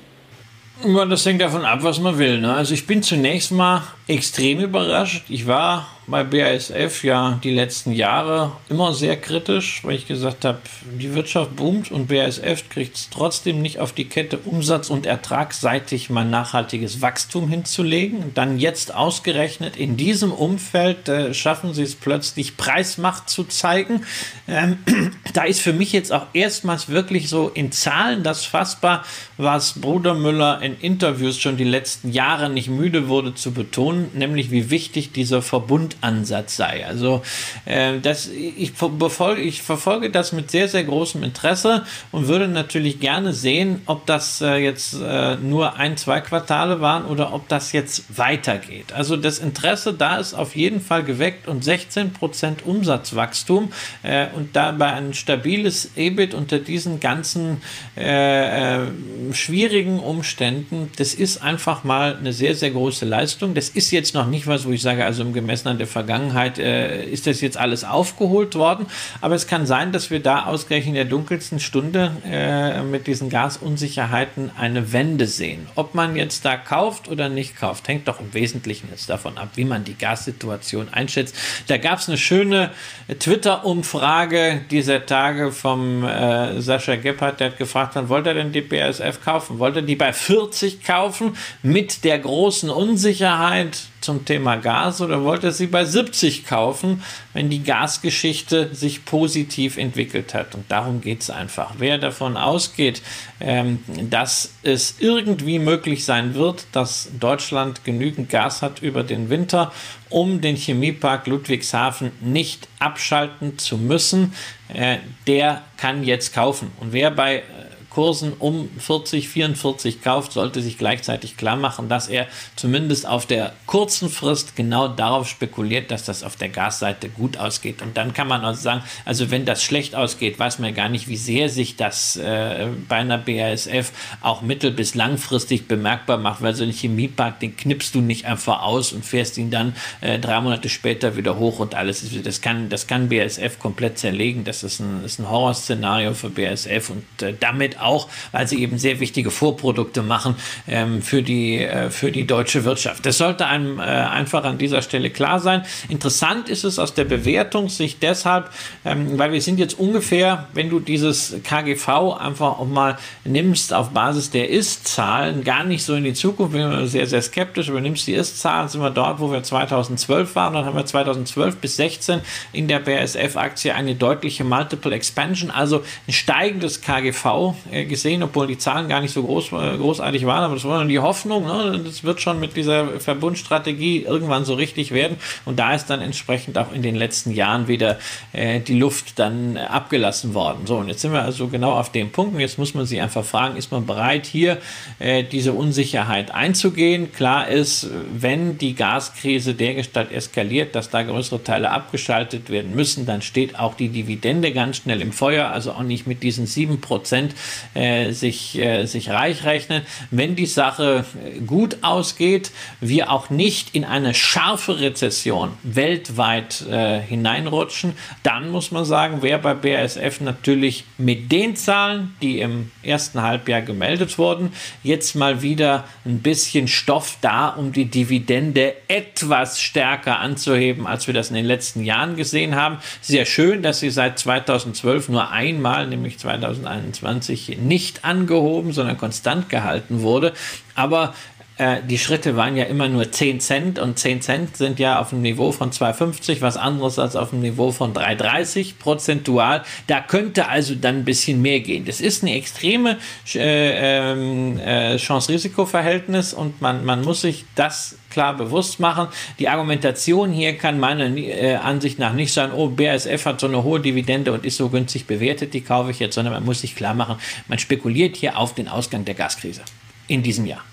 Das hängt davon ab, was man will. Ne? Also ich bin zunächst mal extrem überrascht. Ich war bei BASF ja die letzten Jahre immer sehr kritisch, weil ich gesagt habe, die Wirtschaft boomt und BASF kriegt es trotzdem nicht auf die Kette, Umsatz- und ertragsseitig mal nachhaltiges Wachstum hinzulegen. Dann jetzt ausgerechnet in diesem Umfeld äh, schaffen sie es plötzlich, Preismacht zu zeigen. Ähm, [CLEARS THROAT] da ist für mich jetzt auch erstmals wirklich so in Zahlen das fassbar, was Bruder Müller in Interviews schon die letzten Jahre nicht müde wurde zu betonen, nämlich wie wichtig dieser Verbund Ansatz sei. Also äh, das, ich, befolge, ich verfolge das mit sehr, sehr großem Interesse und würde natürlich gerne sehen, ob das äh, jetzt äh, nur ein, zwei Quartale waren oder ob das jetzt weitergeht. Also das Interesse da ist auf jeden Fall geweckt und 16% Umsatzwachstum äh, und dabei ein stabiles EBIT unter diesen ganzen äh, äh, schwierigen Umständen, das ist einfach mal eine sehr, sehr große Leistung. Das ist ist jetzt noch nicht was, wo ich sage, also im gemessen an der Vergangenheit äh, ist das jetzt alles aufgeholt worden. Aber es kann sein, dass wir da ausgerechnet in der dunkelsten Stunde äh, mit diesen Gasunsicherheiten eine Wende sehen. Ob man jetzt da kauft oder nicht kauft, hängt doch im Wesentlichen jetzt davon ab, wie man die Gassituation einschätzt. Da gab es eine schöne Twitter-Umfrage dieser Tage vom äh, Sascha Gebhardt, der hat gefragt, wann wollte er denn die BASF kaufen? Wollte er die bei 40 kaufen mit der großen Unsicherheit zum Thema Gas oder wollte sie bei 70 kaufen, wenn die Gasgeschichte sich positiv entwickelt hat? Und darum geht es einfach. Wer davon ausgeht, ähm, dass es irgendwie möglich sein wird, dass Deutschland genügend Gas hat über den Winter, um den Chemiepark Ludwigshafen nicht abschalten zu müssen, äh, der kann jetzt kaufen. Und wer bei Kursen um 40, 44 kauft, sollte sich gleichzeitig klar machen, dass er zumindest auf der kurzen Frist genau darauf spekuliert, dass das auf der Gasseite gut ausgeht. Und dann kann man also sagen, also wenn das schlecht ausgeht, weiß man gar nicht, wie sehr sich das äh, bei einer BASF auch mittel- bis langfristig bemerkbar macht, weil so ein Chemiepark, den knippst du nicht einfach aus und fährst ihn dann äh, drei Monate später wieder hoch und alles. Das kann, das kann BASF komplett zerlegen. Das ist ein, ist ein Horrorszenario für BASF und äh, damit auch weil sie eben sehr wichtige Vorprodukte machen ähm, für, die, äh, für die deutsche Wirtschaft. Das sollte einem äh, einfach an dieser Stelle klar sein. Interessant ist es aus der Bewertungssicht deshalb, ähm, weil wir sind jetzt ungefähr, wenn du dieses KGV einfach auch mal nimmst auf Basis der Ist-Zahlen, gar nicht so in die Zukunft, wir sind sehr, sehr skeptisch, aber nimmst die Ist-Zahlen, sind wir dort, wo wir 2012 waren, dann haben wir 2012 bis 16 in der BASF-Aktie eine deutliche Multiple Expansion, also ein steigendes KGV gesehen, obwohl die Zahlen gar nicht so groß, äh, großartig waren, aber das war dann die Hoffnung, ne? das wird schon mit dieser Verbundstrategie irgendwann so richtig werden und da ist dann entsprechend auch in den letzten Jahren wieder äh, die Luft dann abgelassen worden. So, und jetzt sind wir also genau auf dem Punkt und jetzt muss man sich einfach fragen, ist man bereit, hier äh, diese Unsicherheit einzugehen? Klar ist, wenn die Gaskrise dergestalt eskaliert, dass da größere Teile abgeschaltet werden müssen, dann steht auch die Dividende ganz schnell im Feuer, also auch nicht mit diesen 7%, äh, sich, äh, sich reich rechnen. Wenn die Sache äh, gut ausgeht, wir auch nicht in eine scharfe Rezession weltweit äh, hineinrutschen, dann muss man sagen, wäre bei BASF natürlich mit den Zahlen, die im ersten Halbjahr gemeldet wurden, jetzt mal wieder ein bisschen Stoff da, um die Dividende etwas stärker anzuheben, als wir das in den letzten Jahren gesehen haben. Sehr schön, dass sie seit 2012 nur einmal, nämlich 2021, nicht angehoben, sondern konstant gehalten wurde. Aber äh, die Schritte waren ja immer nur 10 Cent und 10 Cent sind ja auf dem Niveau von 2,50 was anderes als auf dem Niveau von 3,30 prozentual. Da könnte also dann ein bisschen mehr gehen. Das ist eine extreme äh, ähm, äh, Chance-Risiko-Verhältnis und man, man muss sich das klar bewusst machen. Die Argumentation hier kann meiner äh, Ansicht nach nicht sein, oh, BASF hat so eine hohe Dividende und ist so günstig bewertet, die kaufe ich jetzt, sondern man muss sich klar machen, man spekuliert hier auf den Ausgang der Gaskrise in diesem Jahr.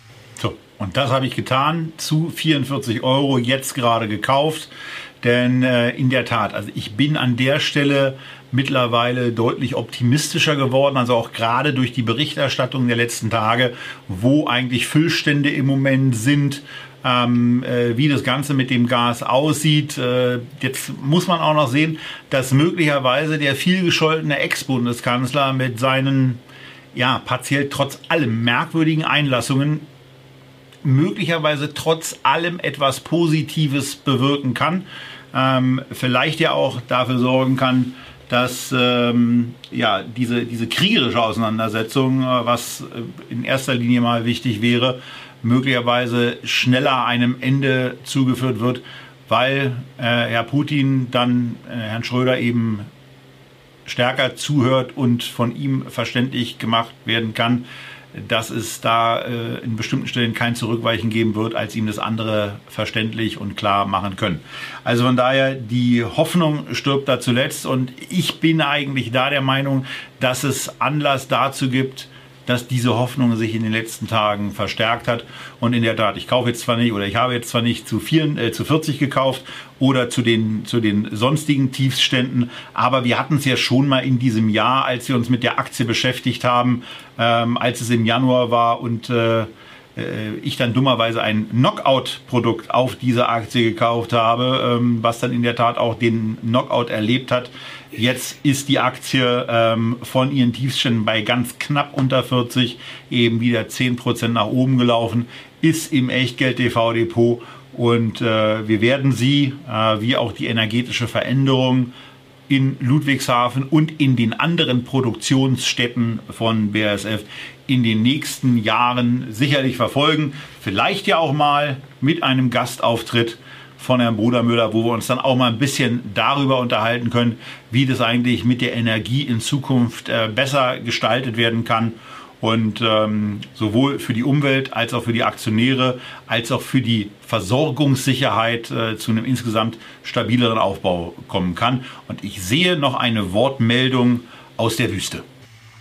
So, und das habe ich getan, zu 44 Euro jetzt gerade gekauft. Denn äh, in der Tat, also ich bin an der Stelle mittlerweile deutlich optimistischer geworden, also auch gerade durch die Berichterstattung der letzten Tage, wo eigentlich Füllstände im Moment sind, ähm, äh, wie das Ganze mit dem Gas aussieht. Äh, jetzt muss man auch noch sehen, dass möglicherweise der vielgescholtene Ex-Bundeskanzler mit seinen ja, partiell trotz allem merkwürdigen Einlassungen möglicherweise trotz allem etwas Positives bewirken kann. Ähm, vielleicht ja auch dafür sorgen kann, dass ähm, ja, diese, diese kriegerische Auseinandersetzung, äh, was äh, in erster Linie mal wichtig wäre, möglicherweise schneller einem Ende zugeführt wird, weil äh, Herr Putin dann äh, Herrn Schröder eben stärker zuhört und von ihm verständlich gemacht werden kann, dass es da äh, in bestimmten Stellen kein Zurückweichen geben wird, als ihm das andere verständlich und klar machen können. Also von daher, die Hoffnung stirbt da zuletzt und ich bin eigentlich da der Meinung, dass es Anlass dazu gibt, dass diese Hoffnung sich in den letzten Tagen verstärkt hat. Und in der Tat, ich kaufe jetzt zwar nicht oder ich habe jetzt zwar nicht zu, vier, äh, zu 40 gekauft oder zu den, zu den sonstigen Tiefsständen, aber wir hatten es ja schon mal in diesem Jahr, als wir uns mit der Aktie beschäftigt haben, ähm, als es im Januar war und äh, ich dann dummerweise ein Knockout-Produkt auf diese Aktie gekauft habe, ähm, was dann in der Tat auch den Knockout erlebt hat. Jetzt ist die Aktie ähm, von ihren Tiefständen bei ganz knapp unter 40 eben wieder 10% nach oben gelaufen, ist im Echtgeld-TV-Depot und äh, wir werden sie, äh, wie auch die energetische Veränderung, in Ludwigshafen und in den anderen Produktionsstätten von BASF in den nächsten Jahren sicherlich verfolgen. Vielleicht ja auch mal mit einem Gastauftritt von Herrn Brudermüller, wo wir uns dann auch mal ein bisschen darüber unterhalten können, wie das eigentlich mit der Energie in Zukunft äh, besser gestaltet werden kann und ähm, sowohl für die Umwelt als auch für die Aktionäre als auch für die Versorgungssicherheit äh, zu einem insgesamt stabileren Aufbau kommen kann. Und ich sehe noch eine Wortmeldung aus der Wüste.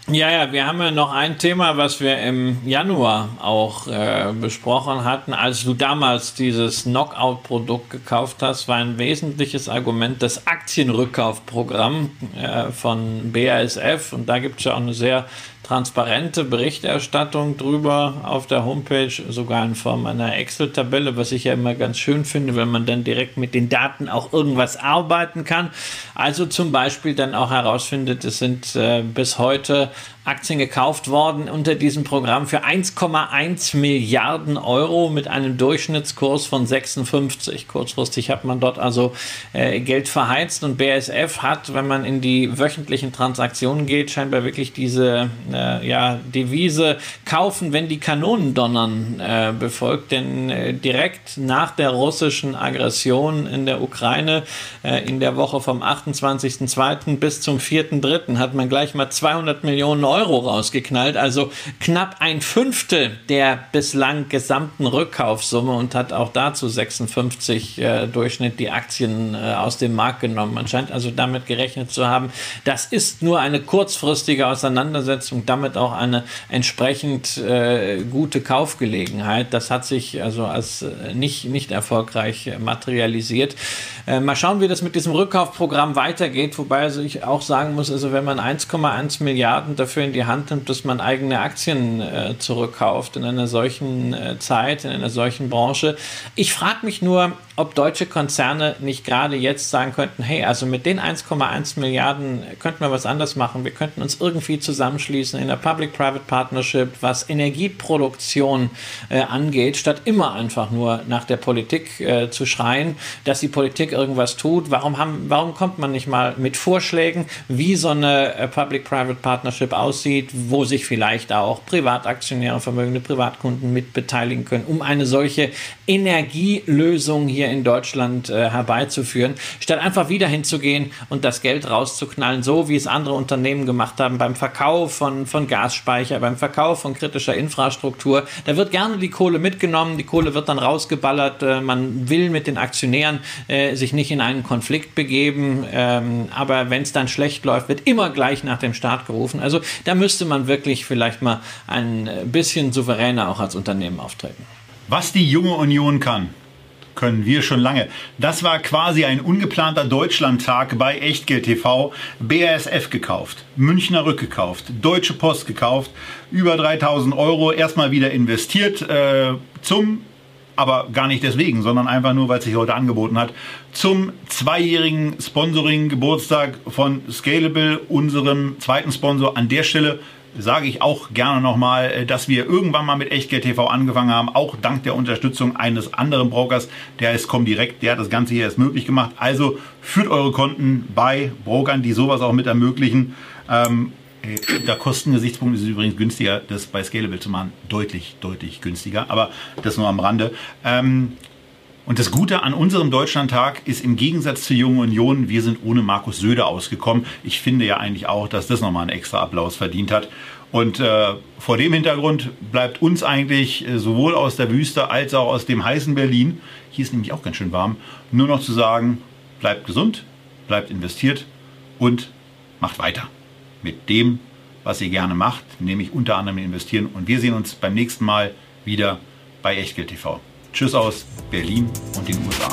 Ja, ja, wir haben ja noch ein Thema, was wir im Januar auch äh, besprochen hatten. Als du damals dieses Knockout-Produkt gekauft hast, war ein wesentliches Argument das Aktienrückkaufprogramm äh, von BASF. Und da gibt es ja auch eine sehr transparente Berichterstattung drüber auf der Homepage, sogar in Form einer Excel-Tabelle, was ich ja immer ganz schön finde, wenn man dann direkt mit den Daten auch irgendwas arbeiten kann. Also zum Beispiel dann auch herausfindet, es sind äh, bis heute Aktien gekauft worden unter diesem Programm für 1,1 Milliarden Euro mit einem Durchschnittskurs von 56. Kurzfristig hat man dort also äh, Geld verheizt und BSF hat, wenn man in die wöchentlichen Transaktionen geht, scheinbar wirklich diese äh, ja, Devise kaufen, wenn die Kanonen donnern äh, befolgt. Denn äh, direkt nach der russischen Aggression in der Ukraine äh, in der Woche vom 28.02. bis zum 4.03. hat man gleich mal 200 Millionen Euro Euro rausgeknallt, also knapp ein Fünftel der bislang gesamten Rückkaufsumme und hat auch dazu 56 äh, Durchschnitt die Aktien äh, aus dem Markt genommen. Man scheint also damit gerechnet zu haben, das ist nur eine kurzfristige Auseinandersetzung, damit auch eine entsprechend äh, gute Kaufgelegenheit. Das hat sich also als äh, nicht, nicht erfolgreich materialisiert. Äh, mal schauen, wie das mit diesem Rückkaufprogramm weitergeht, wobei also ich auch sagen muss, also wenn man 1,1 Milliarden dafür in die Hand nimmt, dass man eigene Aktien äh, zurückkauft in einer solchen äh, Zeit, in einer solchen Branche. Ich frage mich nur, ob deutsche Konzerne nicht gerade jetzt sagen könnten, hey, also mit den 1,1 Milliarden könnten wir was anders machen. Wir könnten uns irgendwie zusammenschließen in der Public-Private Partnership, was Energieproduktion äh, angeht, statt immer einfach nur nach der Politik äh, zu schreien, dass die Politik irgendwas tut. Warum, haben, warum kommt man nicht mal mit Vorschlägen, wie so eine äh, Public-Private Partnership aussieht, wo sich vielleicht auch Privataktionäre, vermögende Privatkunden mit beteiligen können, um eine solche Energielösung hier in Deutschland äh, herbeizuführen, statt einfach wieder hinzugehen und das Geld rauszuknallen, so wie es andere Unternehmen gemacht haben beim Verkauf von, von Gasspeicher, beim Verkauf von kritischer Infrastruktur. Da wird gerne die Kohle mitgenommen, die Kohle wird dann rausgeballert, äh, man will mit den Aktionären äh, sich nicht in einen Konflikt begeben, ähm, aber wenn es dann schlecht läuft, wird immer gleich nach dem Start gerufen. Also da müsste man wirklich vielleicht mal ein bisschen souveräner auch als Unternehmen auftreten. Was die junge Union kann, können wir schon lange. Das war quasi ein ungeplanter Deutschlandtag bei Echtgeld TV. BASF gekauft, Münchner Rück gekauft, Deutsche Post gekauft, über 3000 Euro erstmal wieder investiert äh, zum aber gar nicht deswegen, sondern einfach nur, weil es sich heute angeboten hat, zum zweijährigen Sponsoring-Geburtstag von Scalable, unserem zweiten Sponsor. An der Stelle sage ich auch gerne nochmal, äh, dass wir irgendwann mal mit Echtgeld TV angefangen haben, auch dank der Unterstützung eines anderen Brokers, der heißt Comdirect, der hat das Ganze hier erst möglich gemacht. Also führt eure Konten bei Brokern, die sowas auch mit ermöglichen. Ähm, äh, der Kostengesichtspunkt ist es übrigens günstiger, das bei Scalable zu machen. Deutlich, deutlich günstiger, aber das nur am Rande. Ähm, und das Gute an unserem Deutschlandtag ist im Gegensatz zur Jungen Union, wir sind ohne Markus Söder ausgekommen. Ich finde ja eigentlich auch, dass das nochmal einen extra Applaus verdient hat. Und äh, vor dem Hintergrund bleibt uns eigentlich äh, sowohl aus der Wüste als auch aus dem heißen Berlin, hier ist nämlich auch ganz schön warm, nur noch zu sagen, bleibt gesund, bleibt investiert und macht weiter mit dem, was ihr gerne macht, nämlich unter anderem investieren. Und wir sehen uns beim nächsten Mal wieder bei Echtgeld TV. Tschüss aus Berlin und den USA.